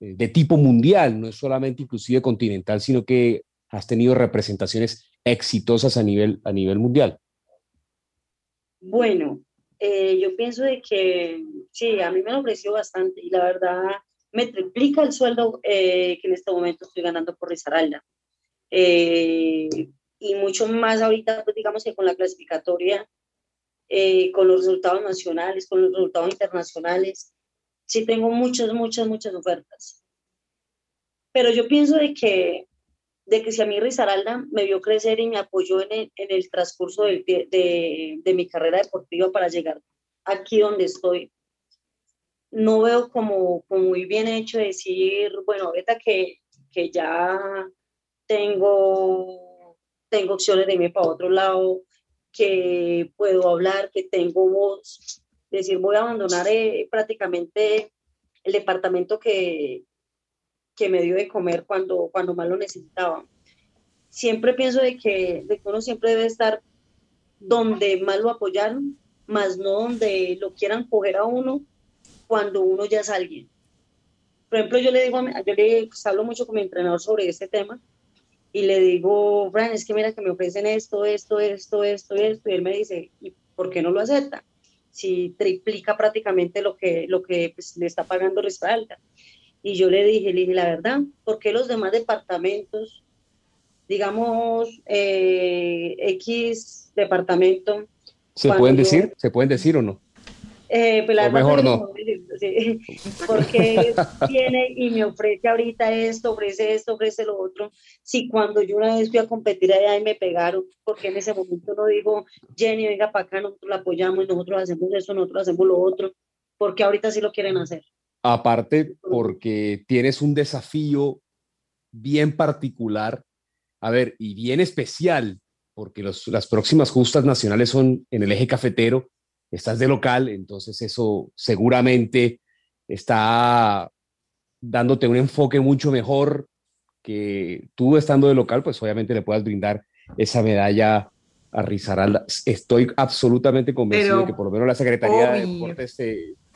Speaker 5: de tipo mundial, no es solamente inclusive continental, sino que has tenido representaciones exitosas a nivel, a nivel mundial?
Speaker 7: Bueno, eh, yo pienso de que sí, a mí me lo ofreció bastante y la verdad me triplica el sueldo eh, que en este momento estoy ganando por Risaralda. Eh, y mucho más ahorita, pues digamos que con la clasificatoria, con los resultados nacionales, con los resultados internacionales, sí tengo muchas, muchas, muchas ofertas. Pero yo pienso de que de que si a mí Rizaralda me vio crecer y me apoyó en el, en el transcurso de, de, mi carrera deportiva para llegar aquí donde estoy, no veo como, como muy bien hecho decir, bueno, ahorita que, que ya tengo, tengo opciones de irme para otro lado, que puedo hablar, que tengo voz, decir, voy a abandonar eh, prácticamente el departamento que, que me dio de comer cuando, cuando más lo necesitaba. Siempre pienso de que, de que uno siempre debe estar donde más lo apoyaron, más no donde lo quieran coger a uno cuando uno ya es alguien. Por ejemplo, yo le digo, yo le pues, hablo mucho con mi entrenador sobre este tema y le digo, Brian, es que mira que me ofrecen esto, esto, esto, esto, esto, y él me dice, ¿y por qué no lo acepta? Si triplica prácticamente lo que, lo que pues, le está pagando Ristalda. Y yo le dije, le dije, la verdad, ¿por qué los demás departamentos, digamos, eh, X departamento...
Speaker 5: ¿Se pueden decir? ¿Se pueden decir o no?
Speaker 7: Eh, pues
Speaker 5: o mejor no.
Speaker 7: Sí, porque viene y me ofrece ahorita esto, ofrece esto, ofrece lo otro. Si cuando yo una vez fui a competir allá y me pegaron, porque en ese momento no digo, Jenny, venga para acá, nosotros la apoyamos, nosotros hacemos eso, nosotros hacemos lo otro, porque ahorita sí lo quieren hacer.
Speaker 5: Aparte, porque tienes un desafío bien particular, a ver, y bien especial, porque las próximas justas nacionales son en el eje cafetero, estás de local, entonces eso seguramente está dándote un enfoque mucho mejor que tú estando de local, pues obviamente le puedas brindar esa medalla a Rizaralda. Estoy absolutamente convencido de que por lo menos la Secretaría de Deportes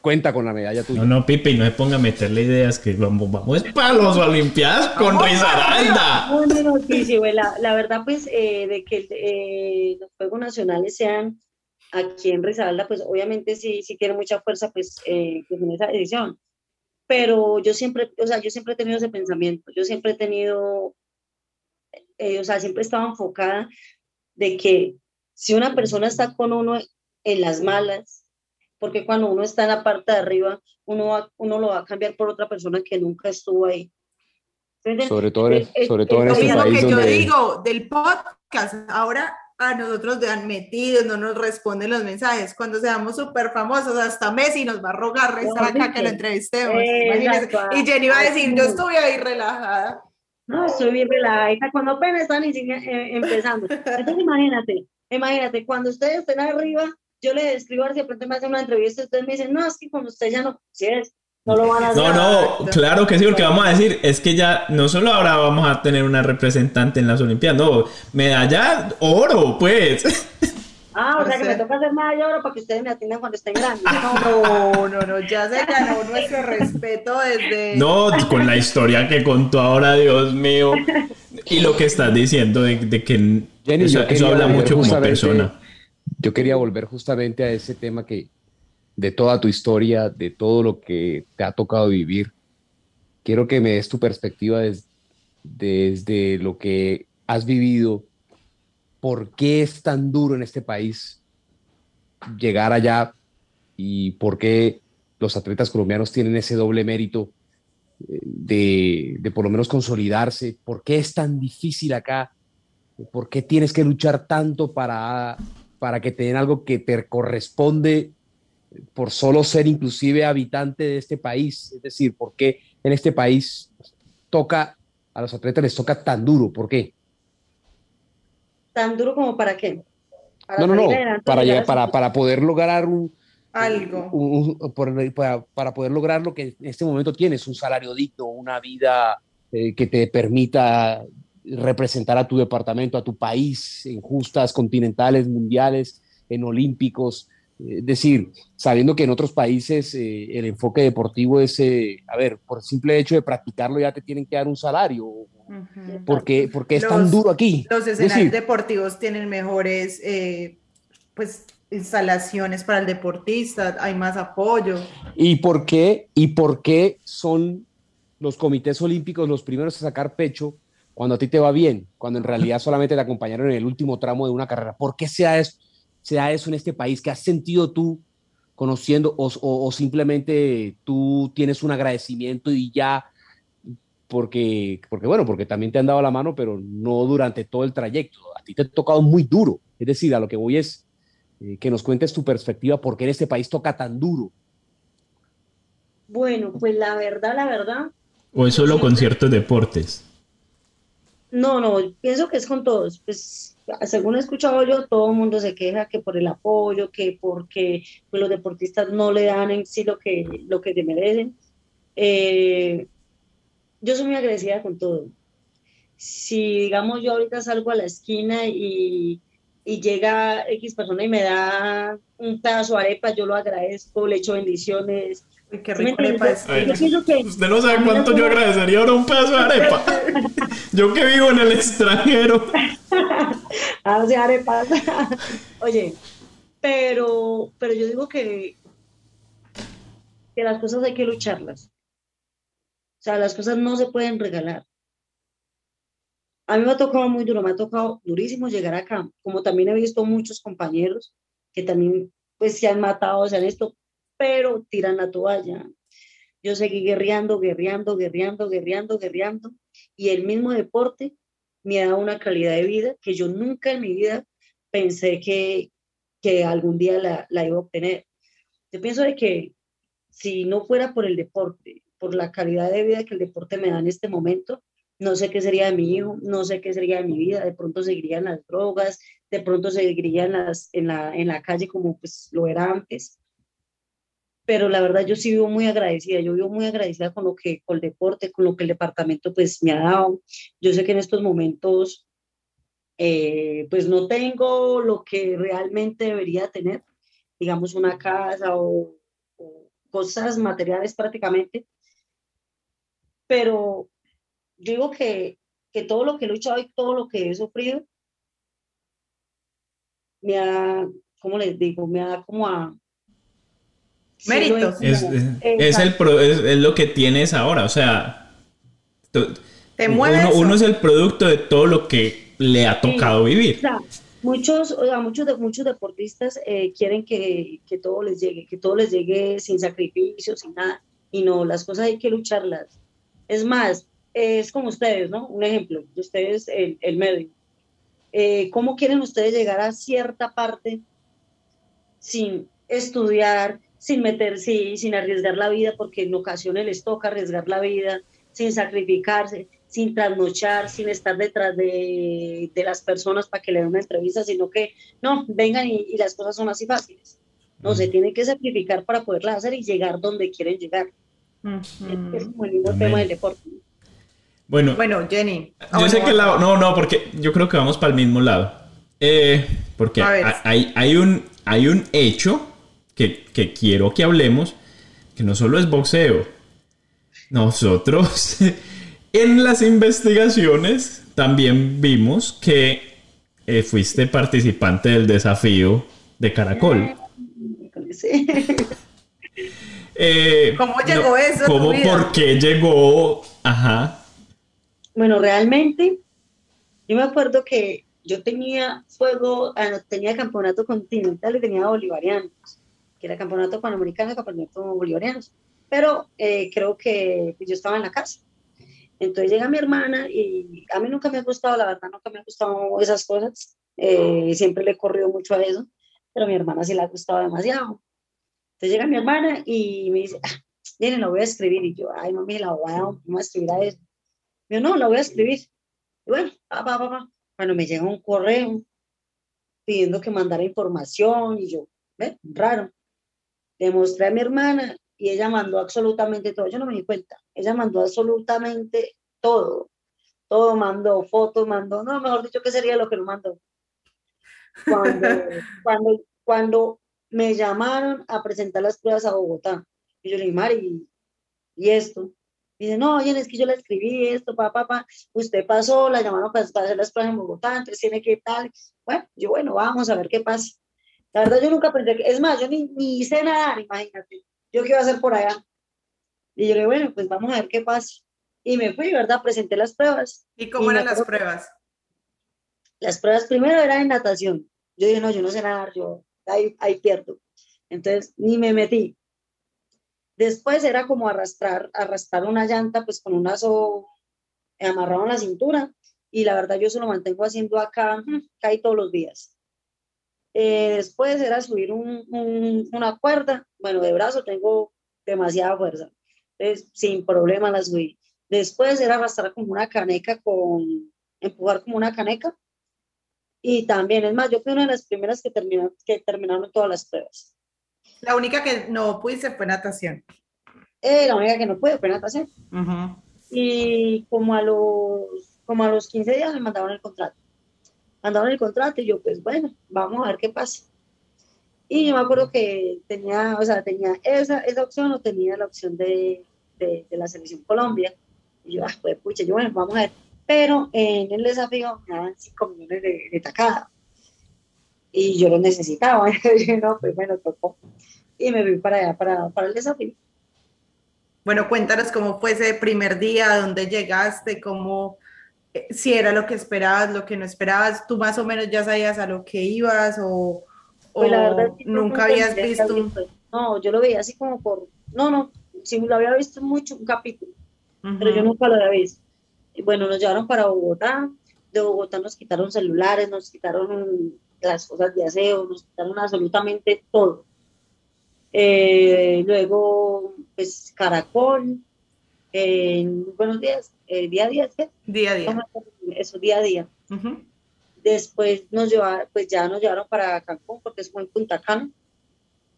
Speaker 5: cuenta con la medalla tuya.
Speaker 4: No, no, Pipe, y no se ponga a meterle ideas que vamos, vamos para los Olimpiadas con Rizaralda.
Speaker 7: No, no, no, sí, sí, la, la verdad, pues, eh, de que eh, los Juegos Nacionales sean aquí en Rizaralda, pues, obviamente sí, sí tiene mucha fuerza, pues, eh, pues, en esa edición. Pero yo siempre, o sea, yo siempre he tenido ese pensamiento, yo siempre he tenido eh, o sea, siempre estaba enfocada de que si una persona está con uno en las malas, porque cuando uno está en la parte de arriba, uno, uno lo va a cambiar por otra persona que nunca estuvo ahí.
Speaker 5: Sobre todo, sobre todo en este
Speaker 6: es
Speaker 5: lo
Speaker 6: que yo digo del podcast. Ahora a nosotros te han metido, no nos responden los mensajes. Cuando seamos súper famosos, hasta Messi nos va a rogar estar acá que lo entrevistemos. Y Jenny va a decir, yo estuve ahí relajada.
Speaker 7: No, estoy bien relajada. Cuando apenas están eh, empezando. Entonces imagínate, imagínate, cuando ustedes estén arriba, yo le escribo si de pronto me hacen una entrevista, ustedes me dicen, no, es que con usted ya no, si es, no lo van a hacer.
Speaker 4: No, no, claro que sí, porque vamos a decir, es que ya no solo ahora vamos a tener una representante en las Olimpiadas, no, medalla oro, pues.
Speaker 7: Ah, o sea que me toca hacer medalla oro para que ustedes me atiendan cuando estén grandes.
Speaker 6: No, no, no, ya se ganó nuestro respeto desde.
Speaker 4: No, con la historia que contó ahora, Dios mío. Y lo que estás diciendo de, que eso, habla mucho como persona.
Speaker 5: Yo quería volver justamente a ese tema que, de toda tu historia, de todo lo que te ha tocado vivir. Quiero que me des tu perspectiva desde lo que has vivido. ¿Por qué es tan duro en este país llegar allá y por qué los atletas colombianos tienen ese doble mérito eh, de, de, por lo menos consolidarse? ¿Por qué es tan difícil acá? ¿Por qué tienes que luchar tanto para, para que te den algo que te corresponde por solo ser inclusive habitante de este país? Es decir, ¿por qué en este país toca, a los atletas les toca tan duro? ¿Por qué?
Speaker 7: ¿Tan duro como para qué?
Speaker 5: no, no, no, para, para, para poder lograr un,
Speaker 6: algo.
Speaker 5: para, poder lograr lo que en este momento tienes, un salario digno, una vida eh, que te permita representar a tu departamento, a tu país en justas continentales, mundiales, en olímpicos. Es decir, sabiendo que en otros países eh, el enfoque deportivo es, eh, a ver, por el simple hecho de practicarlo ya te tienen que dar un salario. porque, porque es tan duro aquí.
Speaker 6: Los escenarios deportivos tienen mejores eh, pues, instalaciones para el deportista, hay más apoyo.
Speaker 5: ¿Y por qué, y por qué son los comités olímpicos los primeros a sacar pecho cuando a ti te va bien, cuando en realidad solamente te acompañaron en el último tramo de una carrera? ¿Por qué sea eso? sea eso en este país? ¿Qué has sentido tú conociendo o, simplemente tú tienes un agradecimiento y ya porque, porque, bueno, porque también te han dado la mano, pero no durante todo el trayecto. A ti te ha tocado muy duro. Es decir, a lo que voy es eh, que nos cuentes tu perspectiva, por qué en este país toca tan duro.
Speaker 7: Bueno, pues la verdad, la verdad.
Speaker 4: ¿O es solo con ciertos deportes?
Speaker 7: No, no, pienso que es con todos. Pues según he escuchado yo, todo el mundo se queja que por el apoyo, que porque pues, los deportistas no le dan en sí lo que, lo que te merecen. Eh, yo soy muy agradecida con todo. Si, digamos, yo ahorita salgo a la esquina y, y llega X persona y me da un pedazo de arepa, yo lo agradezco, le echo bendiciones,
Speaker 6: qué rico arepa es.
Speaker 4: Usted no sabe cuánto yo agradecería ahora un pedazo de arepa. yo que vivo en el extranjero.
Speaker 7: ah, sí, arepas. Oye, pero, pero yo digo que, que las cosas hay que lucharlas. O sea, las cosas no se pueden regalar. A mí me ha tocado muy duro, me ha tocado durísimo llegar acá, como también he visto muchos compañeros que también pues se han matado, se han esto, pero tiran la toalla. Yo seguí guerreando, guerreando, guerreando, guerreando, guerreando, y el mismo deporte me ha dado una calidad de vida que yo nunca en mi vida pensé que, que algún día la, la iba a obtener. Yo pienso de que si no fuera por el deporte, por la calidad de vida que el deporte me da en este momento, no sé qué sería de mi hijo, no sé qué sería de mi vida, de pronto seguirían las drogas, de pronto seguiría en, las, en, la, en la calle como pues lo era antes pero la verdad yo sí vivo muy agradecida, yo vivo muy agradecida con lo que, con el deporte, con lo que el departamento pues me ha dado. Yo sé que en estos momentos eh, pues no tengo lo que realmente debería tener, digamos una casa o, cosas materiales prácticamente, pero digo que, que todo lo que he luchado y todo lo que he sufrido me ha, ¿cómo les digo? Me ha como a,
Speaker 6: Mérito.
Speaker 4: Es, es, el es, lo que tienes ahora. O sea,
Speaker 6: Te mueve
Speaker 4: Uno, uno es el producto de todo lo que le ha tocado vivir.
Speaker 7: O sea, muchos, o sea, muchos, de, muchos deportistas eh, quieren que, que todo les llegue, que todo les llegue sin sacrificio, sin nada. Y no, las cosas hay que lucharlas. Es más, es como ustedes, ¿no? Un ejemplo, de ustedes, el, el medio. Eh, ¿Cómo quieren ustedes llegar a cierta parte sin estudiar, sin meterse, sin arriesgar la vida, porque en ocasiones les toca arriesgar la vida, sin sacrificarse, sin trasnochar, sin estar detrás de, de las personas para que le den una entrevista, sino que no, vengan y, y las cosas son así fáciles. No, se tienen que sacrificar para poderlas hacer y llegar donde quieren llegar. Es, el mismo tema del deporte.
Speaker 4: Bueno,
Speaker 6: Bueno, Jenny.
Speaker 4: yo sé que la... No, no, porque yo creo que vamos para el mismo lado. Eh, porque hay- hay un, hay un hecho que, que quiero que hablemos, que no solo es boxeo. Nosotros en las investigaciones también vimos que eh, fuiste participante del desafío de Caracol.
Speaker 7: Sí.
Speaker 4: Eh,
Speaker 6: ¿Cómo llegó eso
Speaker 4: ¿Cómo,
Speaker 6: vida?
Speaker 4: por qué llegó? Ajá.
Speaker 7: Bueno, realmente, yo me acuerdo que yo tenía fuego, ah, tenía campeonato continental y tenía bolivarianos, que era campeonato panamericano campeonato bolivarianos. Pero eh, creo que pues, yo estaba en la casa. Entonces llega mi hermana y a mí nunca me ha gustado, la verdad, nunca me han gustado esas cosas. Eh, siempre le he corrido mucho a eso, pero a mi hermana sí le ha gustado demasiado. Entonces llega mi hermana y me dice, ah, la voy a escribir. Y yo, ay, mami, la voy a, vamos a escribir a eso. Yo, no, la voy a escribir. Y bueno, pa, pa, pa. Cuando me llega un correo pidiendo que mandara información y yo, ¿ve? Raro. Le mostré a mi hermana y ella mandó absolutamente todo. Yo no me di cuenta. Ella mandó absolutamente todo. Todo mandó, fotos mandó. No, mejor dicho, ¿qué sería lo que no mandó? Cuando, cuando, cuando me llamaron a presentar las pruebas a Bogotá. Y yo le dije, Mari, ¿y esto? Y dice, no, oye, es que yo le escribí esto, papá, papá, usted pasó, la llamaron para, para hacer las pruebas en Bogotá, entonces tiene que tal. Bueno, yo, bueno, vamos a ver qué pasa. La verdad, yo nunca pensé que, es más, yo ni, ni hice nadar, imagínate. Yo qué iba a hacer por allá. Y yo le dije, bueno, pues vamos a ver qué pasa. Y me fui, ¿verdad? Presenté las pruebas.
Speaker 6: ¿Y cómo
Speaker 7: me
Speaker 6: eran las pruebas?
Speaker 7: Las pruebas primero eran en natación. Yo dije, no, yo no sé nadar, yo ahí, ahí pierdo. Entonces, ni me metí. Después era como arrastrar, arrastrar una llanta, pues con un lazo amarrado en la cintura. Y la verdad, yo se lo mantengo haciendo acá, mm, casi todos los días. Eh, después era subir un- un- una cuerda. Bueno, de brazo tengo demasiada fuerza. Entonces, sin problema la subí. Después era arrastrar como una caneca con, empujar como una caneca. Y también, es más, yo fui una de las primeras que, terminaron que terminaron todas las pruebas.
Speaker 6: La única que no pudiste fue natación.
Speaker 7: Eh, la única que no pude fue natación.
Speaker 6: Ujú.
Speaker 7: Y como a los, como a los 15 días me mandaron el contrato. Mandaron el contrato y yo, pues bueno, vamos a ver qué pasa. Y yo me acuerdo que tenía, o sea, tenía esa, esa opción o tenía la opción de, de, de la selección Colombia. Y yo, ah, pues pucha, yo, bueno, vamos a ver. Pero en el desafío me daban 5 millones de, de tacada. Y yo lo necesitaba. Y dije, no, pues bueno, tocó. Y me fui para allá, para, para el desafío.
Speaker 6: Bueno, cuéntanos cómo fue ese primer día, dónde llegaste, cómo, si era lo que esperabas, lo que no esperabas, tú más o menos ya sabías a lo que ibas o,
Speaker 7: Pues la
Speaker 6: o
Speaker 7: verdad es que yo
Speaker 6: nunca habías visto.
Speaker 7: visto- No, yo lo veía así como por. No, no, sí lo había visto mucho, un capítulo, pero yo nunca lo había visto. Y bueno, nos llevaron para Bogotá. De Bogotá nos quitaron celulares, nos quitaron las cosas de aseo, nos quitaron absolutamente todo. Eh, luego, pues, Caracol. Eh, buenos días, eh, día a día, ¿qué?
Speaker 6: Día a día.
Speaker 7: Eso, día a día. Después nos llevaron, pues ya nos llevaron para Cancún, porque es en Punta Cana.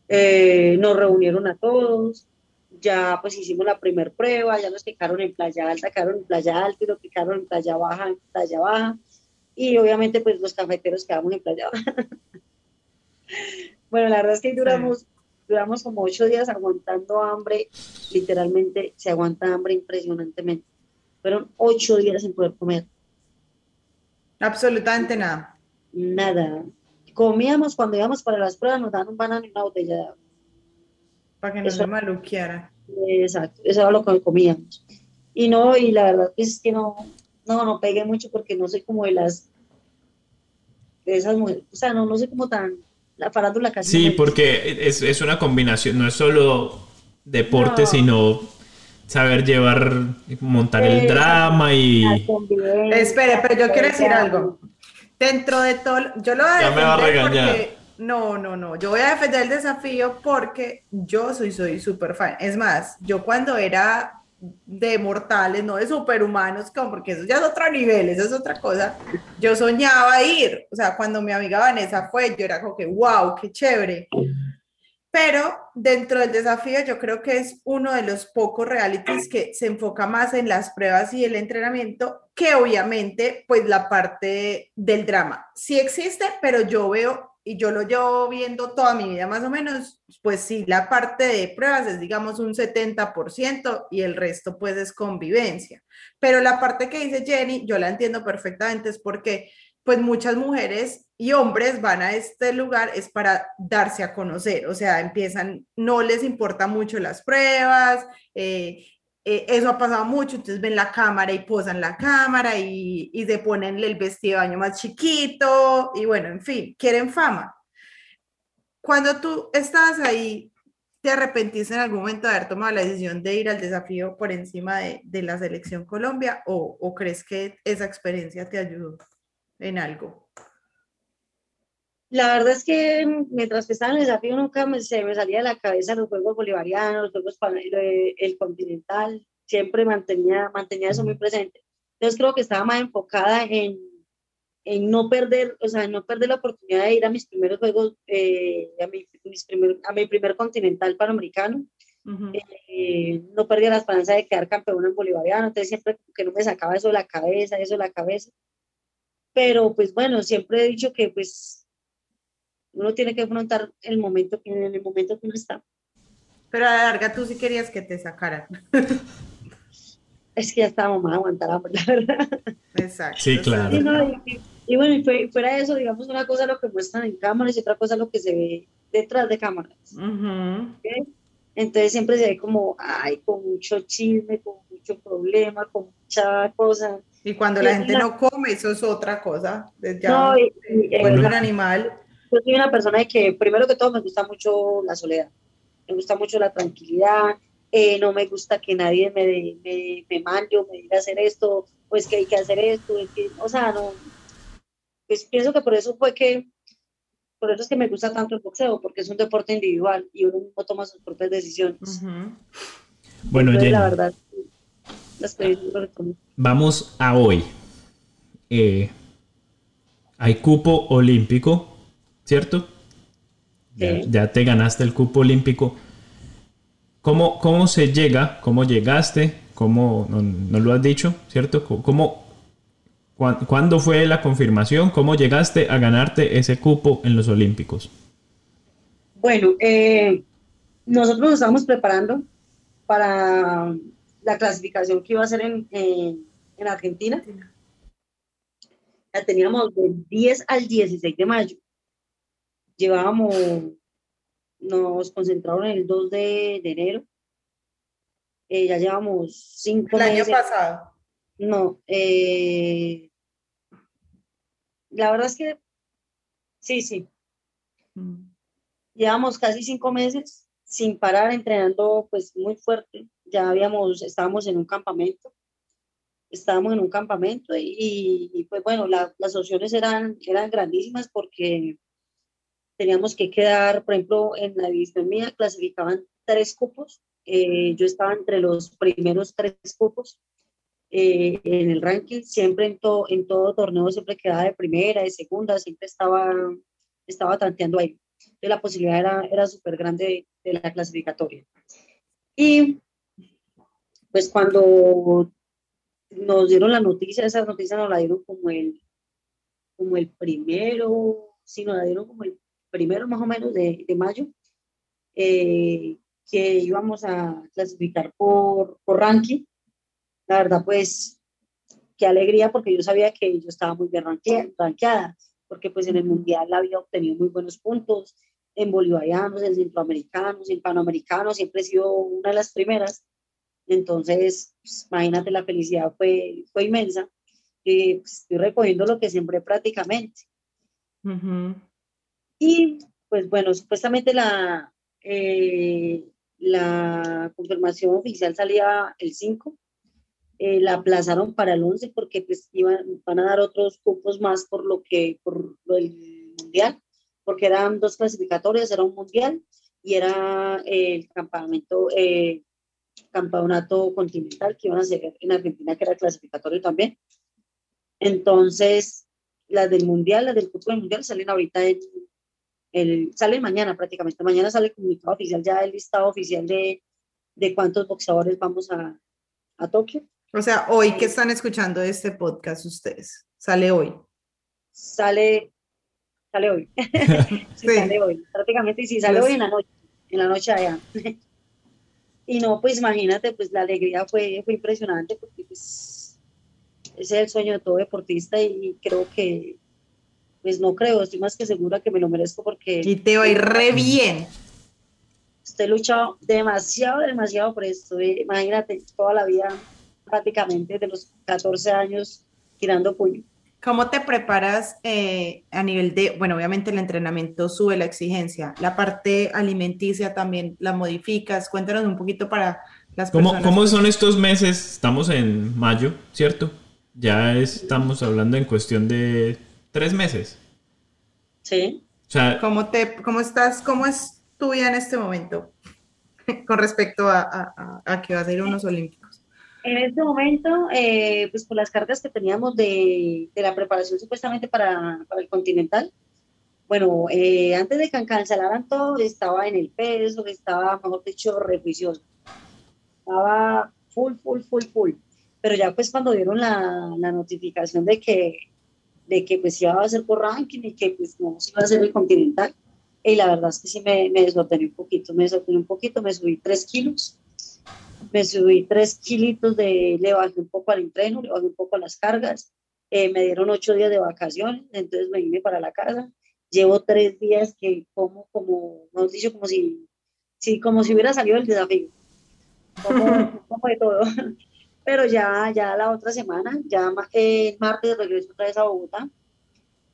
Speaker 7: Eh, nos reunieron a todos, ya pues hicimos la primera prueba, ya nos picaron en Playa Alta, quedaron en Playa Alta y nos picaron en Playa Baja, en Playa Baja. Y obviamente pues los cafeteros quedamos en Playa Baja. bueno, la verdad es que duramos, duramos como ocho días aguantando hambre, literalmente se aguanta hambre impresionantemente. Fueron ocho días sin poder comer.
Speaker 6: Absolutamente nada.
Speaker 7: Nada. Comíamos cuando íbamos para las pruebas, nos daban un banano y una botella de agua.
Speaker 6: Para que no se maluqueara.
Speaker 7: Exacto, eso era lo que comíamos. Y no, y la verdad pues, es que no, no, no pegué mucho porque no soy como de las, de esas mujeres, o sea, no, no soy como tan, la farándula casi.
Speaker 4: Sí, porque es, es, una combinación, no es solo deporte, sino saber llevar, montar el drama y...
Speaker 6: Espere, pero yo quiero decir algo. Dentro de todo, yo lo voy a
Speaker 4: ya me va a regañar.
Speaker 6: porque no, no, no, yo voy a defender el desafío porque yo soy soy súper fan. Es más, yo cuando era de mortales, no de superhumanos, como porque eso ya es otro nivel, eso es otra cosa. Yo soñaba ir, o sea, cuando mi amiga Vanessa fue, yo era como que, wow, qué chévere. Pero dentro del desafío yo creo que es uno de los pocos realities que se enfoca más en las pruebas y el entrenamiento que obviamente pues la parte del drama. Sí existe, pero yo veo y yo lo llevo viendo toda mi vida más o menos, pues sí, la parte de pruebas es digamos un 70% y el resto pues es convivencia. Pero la parte que dice Jenny, yo la entiendo perfectamente, es porque pues muchas mujeres y hombres van a este lugar es para darse a conocer, o sea, empiezan, no les importa mucho las pruebas, eh, eh, eso ha pasado mucho, entonces ven la cámara y posan la cámara y, y se ponen el vestido de baño más chiquito y bueno, en fin, quieren fama. Cuando tú estás ahí, ¿te arrepentiste en algún momento de haber tomado la decisión de ir al desafío por encima de, de la selección Colombia o, o crees que esa experiencia te ayudó? en algo?
Speaker 7: La verdad es que mientras que estaba en el desafío nunca me, se me salía de la cabeza los Juegos Bolivarianos, los Juegos el, el Continental, siempre mantenía, mantenía eso muy presente. Entonces creo que estaba más enfocada en, en no perder, o sea, no perder la oportunidad de ir a mis primeros Juegos, eh, a, mi, mis primer, a mi primer Continental Panamericano. eh, no perdía la esperanza de quedar campeón en bolivariano, entonces siempre que no me sacaba eso de la cabeza, eso de la cabeza pero pues bueno, siempre he dicho que pues uno tiene que afrontar el momento que, en el momento que uno está.
Speaker 6: Pero a la larga tú sí querías que te sacaran.
Speaker 7: es que ya estábamos más aguantadas, la verdad.
Speaker 6: Exacto.
Speaker 4: Sí, claro.
Speaker 7: Y, no, y, y, bueno, y fuera de eso, digamos, una cosa lo que muestran en cámaras y otra cosa lo que se ve detrás de cámaras.
Speaker 6: Uh -huh.
Speaker 7: ¿Okay? Entonces siempre se ve como, ay, con mucho chisme, con mucho problema, con mucha cosa.
Speaker 6: Y cuando la gente no come, eso es otra cosa. Ya no, y, y, vuelve un animal.
Speaker 7: Yo soy una persona de que, primero que todo, me gusta mucho la soledad. Me gusta mucho la tranquilidad. Eh, no me gusta que nadie me, me, me mande o me diga hacer esto, pues que hay que hacer esto. Que, o sea, no. Pues pienso que por eso fue que, por eso es que me gusta tanto el boxeo, porque es un deporte individual y uno mismo toma sus propias decisiones.
Speaker 6: Uh -huh.
Speaker 4: Bueno,
Speaker 7: Entonces,
Speaker 4: Jenny.
Speaker 7: la verdad, la experiencia
Speaker 4: Vamos a hoy. Eh, hay cupo olímpico, ¿cierto? Ya,
Speaker 7: Sí.
Speaker 4: ya te ganaste el cupo olímpico. ¿Cómo, cómo se llega? ¿Cómo llegaste? ¿Cómo, no, no lo has dicho, ¿cierto? ¿Cómo, cuán- ¿Cuándo fue la confirmación? ¿Cómo llegaste a ganarte ese cupo en los olímpicos?
Speaker 7: Bueno, eh, nosotros nos estábamos preparando para la clasificación que iba a ser en, en, en Argentina. La teníamos del 10 al 16 de mayo. Llevábamos, nos concentraron el 2 de, de enero. Eh, ya llevamos cinco
Speaker 6: El año pasado.
Speaker 7: No, eh, la verdad es que sí, sí. Llevamos casi cinco meses sin parar entrenando pues muy fuerte. Ya habíamos, estábamos en un campamento, estábamos en un campamento y, y, pues bueno, la- las opciones eran, eran grandísimas porque teníamos que quedar, por ejemplo, en la división mía clasificaban tres cupos. eh, yo estaba entre los primeros tres cupos eh, en el ranking, siempre en, to- en todo torneo siempre quedaba de primera, de segunda, siempre estaba, estaba tanteando ahí. Entonces la posibilidad era, era súper grande de, de la clasificatoria. Y pues cuando nos dieron la noticia, esa noticia nos la dieron como el, como el primero, sí, nos la dieron como el primero más o menos de, de mayo, eh, que íbamos a clasificar por, por ranking la verdad, pues, qué alegría, porque yo sabía que yo estaba muy bien ranquea- ranqueada, porque pues en el Mundial había obtenido muy buenos puntos, en bolivarianos, en centroamericanos, en panamericanos, siempre he sido una de las primeras. Entonces, pues, imagínate, la felicidad fue, fue inmensa. y pues, estoy recogiendo lo que siempre prácticamente. Y pues bueno, supuestamente la, eh, la confirmación oficial salía el 5, eh, la aplazaron para el 11 porque pues iban, van a dar otros cupos más por lo que, por lo del mundial, porque eran dos clasificatorias, era un mundial y era el campamento, eh, campeonato continental que iban a hacer en Argentina, que era clasificatorio también. Entonces, las del mundial, las del cupo del mundial salen ahorita en, el, sale mañana prácticamente. Mañana sale el comunicado oficial, ya el listado oficial de, de cuántos boxeadores vamos a, a Tokio.
Speaker 6: O sea, hoy que están escuchando este podcast ustedes, sale hoy.
Speaker 7: Sale, sale hoy. sí, Sale hoy, prácticamente, y sí, sale hoy en la noche, en la noche allá. y no, pues imagínate, pues la alegría fue, fue impresionante porque pues ese es el sueño de todo deportista y creo que pues no creo, estoy más que segura que me lo merezco porque...
Speaker 6: Y te voy re bien.
Speaker 7: Estoy luchado demasiado, demasiado por esto. Eh, imagínate, toda la vida, prácticamente de los 14 años, tirando puño.
Speaker 6: ¿Cómo te preparas eh, a nivel de, bueno, obviamente el entrenamiento sube la exigencia, la parte alimenticia también la modificas? Cuéntanos un poquito para las
Speaker 4: ¿Cómo,
Speaker 6: personas.
Speaker 4: ¿Cómo son estos meses? Estamos en mayo, ¿cierto? Ya estamos hablando en cuestión de tres meses.
Speaker 7: Sí.
Speaker 4: O sea,
Speaker 6: ¿Cómo, te, ¿Cómo estás? ¿Cómo es tu vida en este momento con respecto a, a, a que vas a ir a unos olímpicos?
Speaker 7: En este momento, eh, pues por las cargas que teníamos de, de la preparación supuestamente para, para el continental, bueno, eh, antes de que cancelaran todo, estaba en el peso, estaba, mejor dicho, rejuicioso. Estaba full, full, full, full. Pero ya pues cuando dieron la, la notificación de que de que pues iba a ser por ranking y que pues no se iba a hacer el continental. Y la verdad es que sí me, me un poquito, me desordené un poquito, me subí tres kilos, me subí tres kilitos de, le bajé un poco al entreno, le bajé un poco a las cargas, eh, me dieron ocho días de vacaciones, entonces me vine para la casa, llevo tres días que como, como, no dicho, como si, sí, como si hubiera salido el desafío, como, como de todo pero ya, ya la otra semana, ya el martes regreso otra vez a Bogotá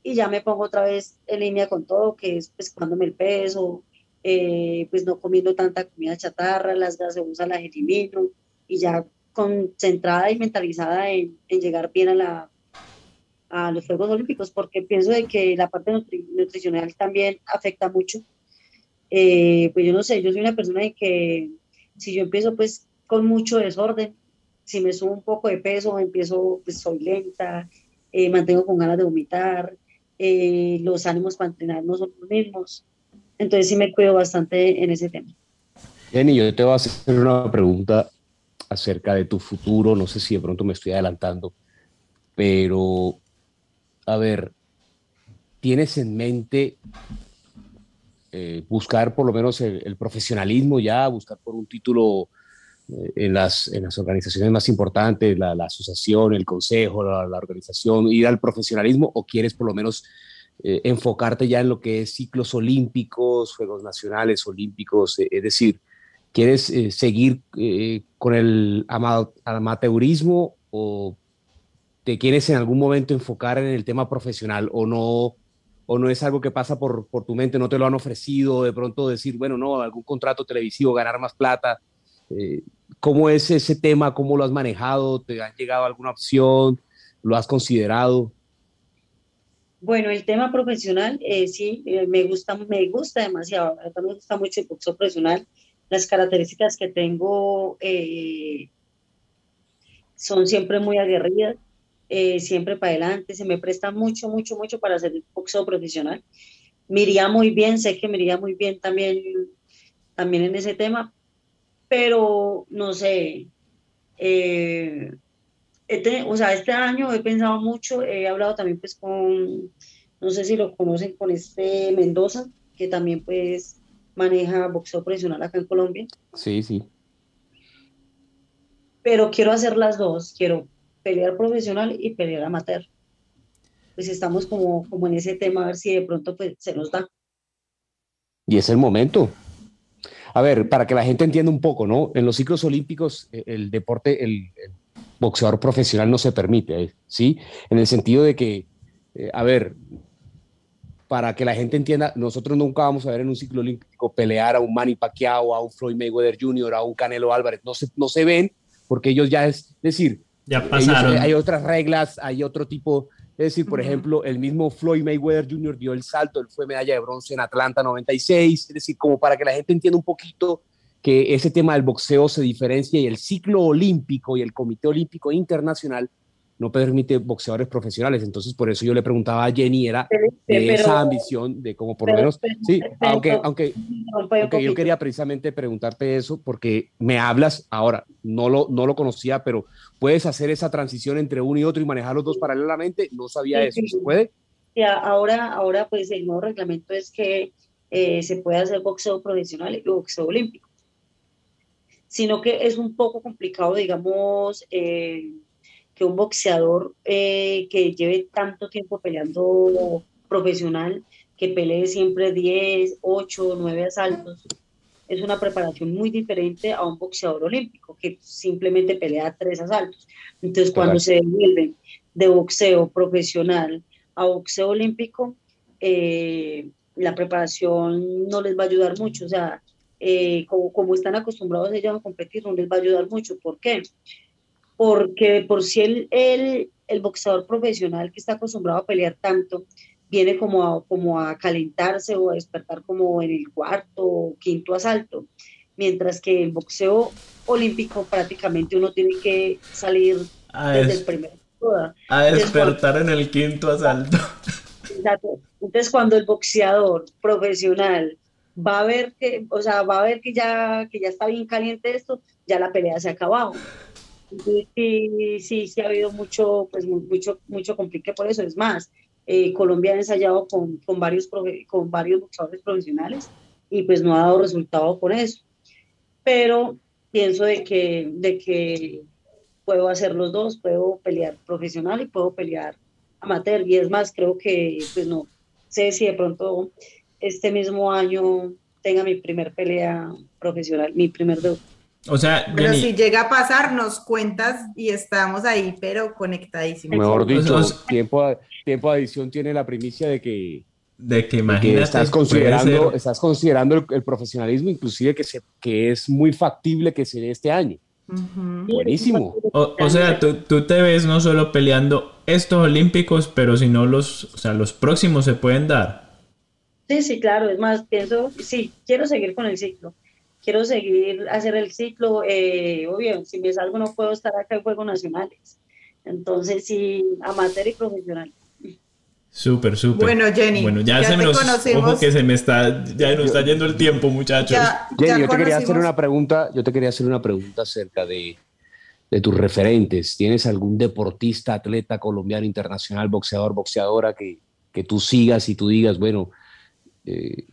Speaker 7: y ya me pongo otra vez en línea con todo, que es pues cuándome el peso, eh, pues no comiendo tanta comida chatarra, las gaseosas las elimino y ya concentrada y mentalizada en, en llegar bien a, la, a los Juegos Olímpicos, porque pienso de que la parte nutricional también afecta mucho. Eh, pues yo no sé, yo soy una persona de que si yo empiezo pues con mucho desorden, si me subo un poco de peso, empiezo, pues soy lenta, eh, mantengo con ganas de vomitar, eh, los ánimos para entrenar no son los mismos. Entonces sí me cuido bastante en ese tema.
Speaker 5: Jenny, yo te voy a hacer una pregunta acerca de tu futuro, no sé si de pronto me estoy adelantando, pero a ver, ¿tienes en mente eh, buscar por lo menos el, el, profesionalismo ya, buscar por un título en las, en las organizaciones más importantes, la, la asociación, el consejo, la, la, organización, ir al profesionalismo o quieres por lo menos eh, enfocarte ya en lo que es ciclos olímpicos, Juegos Nacionales, Olímpicos, eh, es decir, quieres eh, seguir eh, con el ama amateurismo o te quieres en algún momento enfocar en el tema profesional o no o no es algo que pasa por, por tu mente, no te lo han ofrecido, de pronto decir, bueno, no, algún contrato televisivo, ganar más plata, eh, ¿Cómo es ese tema? ¿Cómo lo has manejado? ¿Te ha llegado alguna opción? ¿Lo has considerado?
Speaker 7: Bueno, el tema profesional, eh, sí, eh, me gusta, me gusta demasiado. Me gusta mucho el boxeo profesional. Las características que tengo eh, son siempre muy aguerridas, eh, siempre para adelante. Se me presta mucho, mucho, mucho para hacer boxeo profesional. Me iría muy bien, sé que me muy bien también, también en ese tema, pero no sé, eh, este, o sea, este año he pensado mucho, he hablado también pues con, no sé si lo conocen, con este Mendoza, que también pues maneja boxeo profesional acá en Colombia.
Speaker 5: Sí, sí.
Speaker 7: Pero quiero hacer las dos, quiero pelear profesional y pelear amateur. Pues estamos como, como en ese tema, a ver si de pronto pues se nos da.
Speaker 5: Y es el momento. A ver, para que la gente entienda un poco, ¿no? En los ciclos olímpicos, eh, el deporte, el, el boxeador profesional no se permite, ¿eh? ¿sí? En el sentido de que, eh, a ver, para que la gente entienda, nosotros nunca vamos a ver en un ciclo olímpico pelear a un Manny Pacquiao, a un Floyd Mayweather Jr., a un Canelo Álvarez, no se, no se ven porque ellos ya es, decir,
Speaker 4: ya pasaron.
Speaker 5: hay otras reglas, hay otro tipo, es decir, por ejemplo, el mismo Floyd Mayweather Jr. dio el salto, él fue medalla de bronce en Atlanta 96, es decir, como para que la gente entienda un poquito que ese tema del boxeo se diferencia y el ciclo olímpico y el Comité Olímpico Internacional no permite boxeadores profesionales. Entonces, por eso yo le preguntaba a Jenny, era de esa ambición de como por lo menos, sí, aunque, aunque, aunque yo quería precisamente preguntarte eso, porque me hablas ahora, no lo, no lo conocía, pero puedes hacer esa transición entre uno y otro y manejar los dos paralelamente, no sabía eso, ¿se puede?
Speaker 7: Y ahora, ahora, pues el nuevo reglamento es que eh, se puede hacer boxeo profesional y boxeo olímpico, sino que es un poco complicado, digamos, eh, que un boxeador eh, que lleve tanto tiempo peleando profesional, que pelee siempre 10, 8, 9 asaltos, es una preparación muy diferente a un boxeador olímpico que simplemente pelea tres asaltos. Entonces, cuando se devuelven de boxeo profesional a boxeo olímpico, eh, la preparación no les va a ayudar mucho. O sea, eh, como, como, están acostumbrados ellos a competir, no les va a ayudar mucho. ¿Por qué? Porque por si el, el, el, boxeador profesional que está acostumbrado a pelear tanto, viene como a, como a calentarse o a despertar como en el cuarto o quinto asalto, mientras que el boxeo olímpico prácticamente uno tiene que salir desde el primer
Speaker 4: a despertar en el quinto asalto.
Speaker 7: Entonces cuando el boxeador profesional va a ver que, o sea, va a ver que ya, que ya está bien caliente esto, ya la pelea se ha acabado. Sí, sí, sí ha habido mucho, pues mucho, mucho complique por eso. Es más, eh, Colombia ha ensayado con, con, varios, con varios boxeadores profesionales y pues no ha dado resultado con eso. Pero pienso de que, de que puedo hacer los dos, puedo pelear profesional y puedo pelear amateur. Y es más, creo que, pues no sé si de pronto este mismo año tenga mi primer pelea profesional, mi primer debut.
Speaker 4: O sea,
Speaker 6: pero si llega a pasar, nos cuentas y estamos ahí, pero conectadísimos.
Speaker 5: Mejor dicho, tiempo, a, tiempo de edición tiene la primicia de que,
Speaker 4: de que, imagínate,
Speaker 5: estás considerando, estás considerando el, profesionalismo, inclusive que, se, que es muy factible que se dé este año. Buenísimo.
Speaker 4: O, o sea, tú, tú, te ves no solo peleando estos olímpicos, pero si no los, o sea, los próximos se pueden dar.
Speaker 7: Sí, sí, claro. Es más, pienso, sí, quiero seguir con el ciclo quiero seguir hacer el ciclo, eh, obvio, si me salgo no puedo estar acá en Juegos Nacionales. Entonces, sí, amateur y profesional.
Speaker 4: Súper, súper.
Speaker 6: Bueno, Jenny.
Speaker 4: Bueno, ya, se me nos, ojo que se me está, ya nos está yendo el tiempo, muchachos.
Speaker 5: Jenny, yo te quería hacer una pregunta, yo te quería hacer una pregunta acerca de, de tus referentes. ¿Tienes algún deportista, atleta colombiano, internacional, boxeador, boxeadora que, que tú sigas y tú digas, bueno, eh,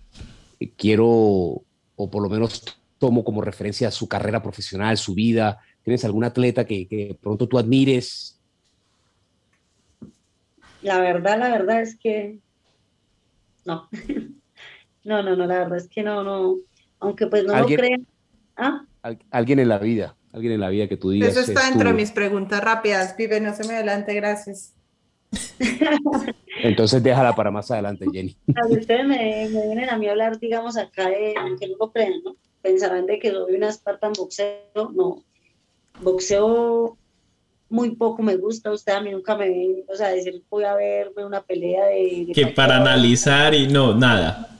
Speaker 5: quiero, o por lo menos tomo como referencia su carrera profesional, su vida? ¿Tienes algún atleta que, que pronto tú admires?
Speaker 7: La verdad, la verdad es que no. no, no, no, la verdad es que no, no. Aunque pues no lo crean. ¿Ah?
Speaker 5: Alguien en la vida, alguien en la vida que tú digas.
Speaker 6: Eso está dentro de mis preguntas rápidas. Pibe, no se me adelante, gracias.
Speaker 5: Entonces déjala para más adelante, Jenny.
Speaker 7: ustedes me, me, vienen a mí a hablar, digamos, acá de que no lo crean, ¿no? Pensarán de que soy una experta en boxeo, no. Boxeo muy poco me gusta, usted a mí nunca me ven, o sea, decir voy a verme una pelea de...
Speaker 4: que para analizar y no, nada.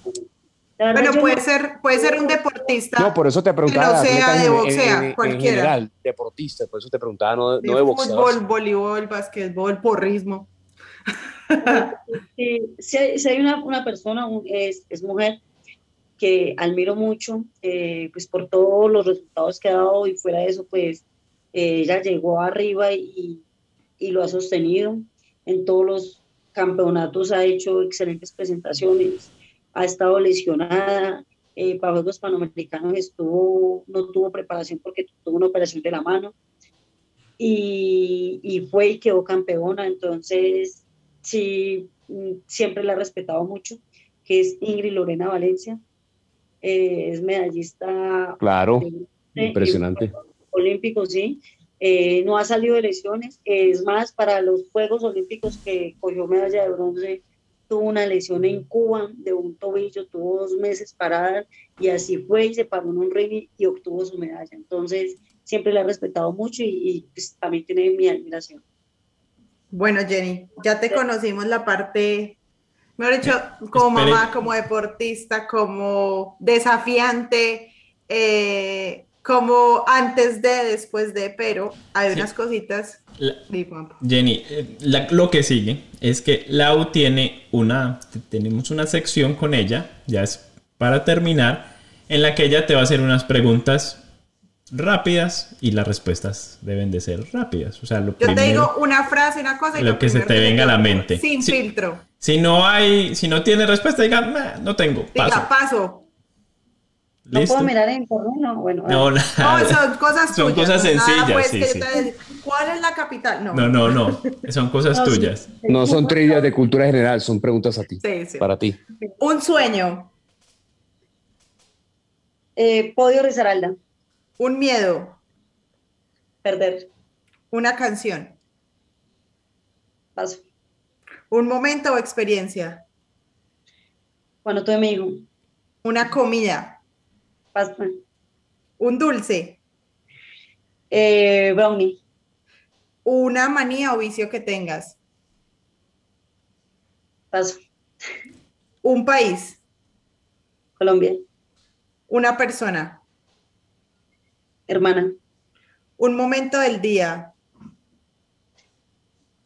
Speaker 6: Bueno, puede ser, puede ser un deportista.
Speaker 5: No, por eso te preguntaba.
Speaker 6: Que no sea de boxeo, cualquiera. En
Speaker 5: general, deportista, por eso te preguntaba, no de, no de boxeo.
Speaker 6: Fútbol, voleibol, basquetbol, porrismo.
Speaker 7: Sí, si, hay una, una persona, es, es mujer, que admiro mucho, eh, pues por todos los resultados que ha dado y fuera de eso, pues eh, ella llegó arriba y, y, lo ha sostenido. En todos los campeonatos ha hecho excelentes presentaciones, ha estado lesionada, eh, para Juegos Panamericanos estuvo, no tuvo preparación porque tuvo una operación de la mano y, y fue y quedó campeona, entonces sí, mm, siempre la he respetado mucho, que es Ingrid Lorena Valencia eh, es medallista.
Speaker 5: Claro,
Speaker 7: de-
Speaker 5: impresionante.
Speaker 7: olímpico, sí. Eh, no ha salido de lesiones. Es más, para los Juegos Olímpicos que cogió medalla de bronce, tuvo una lesión en Cuba de un tobillo, tuvo dos meses parada y así fue y se paró en un ring y, obtuvo su medalla. Entonces, siempre la he respetado mucho y, y, pues, también tiene mi admiración.
Speaker 6: Bueno, Jenny, ya te conocimos la parte, mejor dicho, como
Speaker 4: Espere.
Speaker 6: mamá, como deportista, como desafiante, eh, como antes de, después de, pero hay
Speaker 4: Sí.
Speaker 6: unas cositas.
Speaker 4: La-. Jenny, eh, la- lo que sigue es que Lau tiene una, tenemos una sección con ella, ya es para terminar, en la que ella te va a hacer unas preguntas rápidas y las respuestas deben de ser rápidas. O sea, lo
Speaker 6: Yo te digo una frase, una cosa y
Speaker 4: Lo que se te venga a la mente.
Speaker 6: Sin
Speaker 4: Sí.
Speaker 6: filtro.
Speaker 4: Si no hay, si no tiene respuesta, diga, "Nah, no tengo, paso.
Speaker 6: Diga, paso.
Speaker 7: No puedo mirar en no, bueno.
Speaker 4: No,
Speaker 6: No,
Speaker 4: nada.
Speaker 6: son cosas
Speaker 4: Son
Speaker 6: tuyas.
Speaker 4: cosas
Speaker 6: no nada,
Speaker 4: sencillas,
Speaker 6: pues,
Speaker 4: sí,
Speaker 6: decir, ¿Cuál es la capital? No.
Speaker 4: No, no, no. Son cosas
Speaker 7: No, sí.
Speaker 4: tuyas.
Speaker 5: No son trivias de cultura general, son preguntas a ti,
Speaker 6: Sí, sí.
Speaker 5: para ti.
Speaker 6: Un sueño,
Speaker 7: Eh, Podio Risaralda,
Speaker 6: un miedo,
Speaker 7: perder,
Speaker 6: una canción,
Speaker 7: paso.
Speaker 6: Un momento o experiencia,
Speaker 7: Cuando tuve mi hijo,
Speaker 6: una comida,
Speaker 7: paso.
Speaker 6: un dulce,
Speaker 7: Eh, brownie,
Speaker 6: una manía o vicio que tengas,
Speaker 7: paso.
Speaker 6: un país,
Speaker 7: Colombia,
Speaker 6: una persona,
Speaker 7: hermana,
Speaker 6: un momento del día,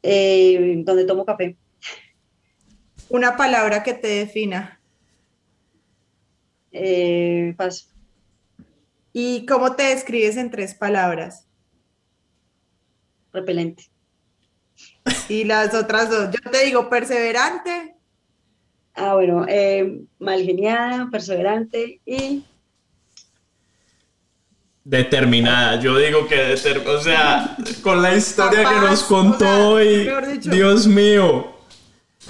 Speaker 7: eh, donde tomo café,
Speaker 6: una palabra que te defina
Speaker 7: eh, paso.
Speaker 6: y cómo te describes en tres palabras.
Speaker 7: Repelente,
Speaker 6: Y las otras dos, yo te digo perseverante,
Speaker 7: ah, bueno, eh, malgeniada, perseverante y
Speaker 4: Determinada, yo digo que deter- o sea, con la historia que nos contó
Speaker 6: o sea,
Speaker 4: hoy,
Speaker 6: dicho.
Speaker 4: Dios mío.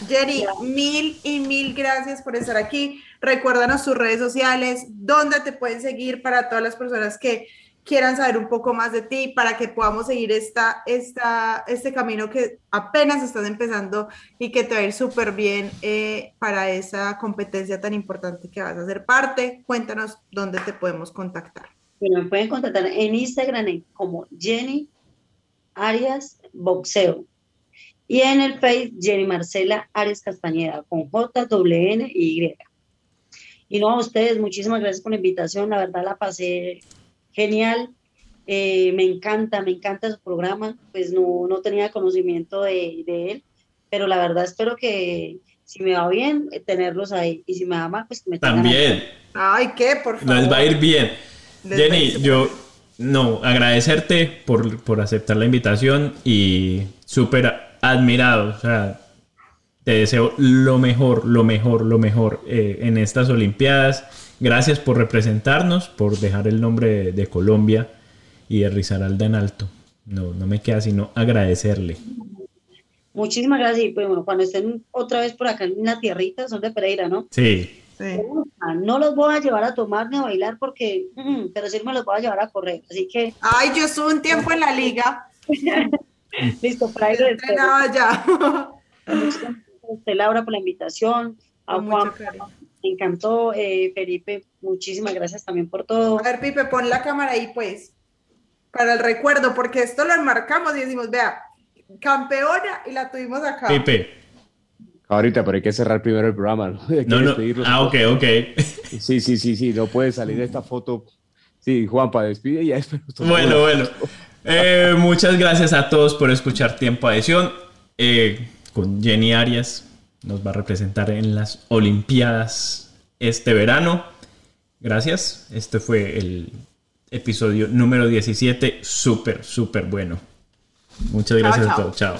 Speaker 6: Jenny, mil y mil gracias por estar aquí. Recuérdanos tus redes sociales, dónde te pueden seguir para todas las personas que quieran saber un poco más de ti, para que podamos seguir esta, esta, este camino que apenas estás empezando y que te va a ir súper bien eh, para esa competencia tan importante que vas a ser parte. Cuéntanos dónde te podemos contactar.
Speaker 7: bueno, me pueden contactar en Instagram como Jenny Arias Boxeo y en el Face Jenny Marcela Arias Castañeda con J, W, N y Y. Y no a ustedes, muchísimas gracias por la invitación, la verdad la pasé genial, Eh, me encanta, me encanta su programa, pues no, no tenía conocimiento de, de él, pero la verdad espero que si me va bien, eh, tenerlos ahí, y si me va mal, pues que me tengan ahí.
Speaker 4: También,
Speaker 6: Ay, ¿qué? Por favor.
Speaker 4: nos va a ir bien.
Speaker 6: Les
Speaker 4: Jenny, yo, no, agradecerte por, por aceptar la invitación y súper admirado, o sea, te deseo lo mejor, lo mejor, lo mejor eh, en estas Olimpiadas. Gracias por representarnos, por dejar el nombre de, de Colombia y de Risaralda en alto. No, no me queda sino agradecerle.
Speaker 7: Muchísimas gracias. Y pues, bueno, cuando estén otra vez por acá en la tierrita, son de Pereira, ¿no?
Speaker 4: Sí,
Speaker 6: Sí.
Speaker 7: No los voy a llevar a tomar ni a bailar porque, mm, pero sí me los voy a llevar a correr. Así que,
Speaker 6: Ay, yo estuve un tiempo en la liga.
Speaker 7: listo, para ir
Speaker 6: ya.
Speaker 7: usted, Laura, por la invitación. A
Speaker 6: Con
Speaker 7: Juan, me encantó. Eh, Felipe, muchísimas gracias también por todo.
Speaker 6: A ver, Pipe, pon la cámara ahí, pues, para el recuerdo, porque esto lo enmarcamos y decimos, vea, campeona y la tuvimos acá.
Speaker 4: Pipe.
Speaker 5: Ahorita, pero hay que cerrar primero el programa, ¿no? Hay que
Speaker 4: No. Ah, ok, ok.
Speaker 5: Sí, sí, sí, sí, no puede salir esta foto. Sí, Juanpa, despide y ya después.
Speaker 4: Bueno, bueno. Eh, muchas gracias a todos por escuchar Tiempo Adición. Eh, con Jenny Arias nos va a representar en las Olimpiadas este verano. Gracias. Este fue el episodio número 17. Súper, súper bueno. Muchas
Speaker 6: Chao,
Speaker 4: gracias a todos. Chao.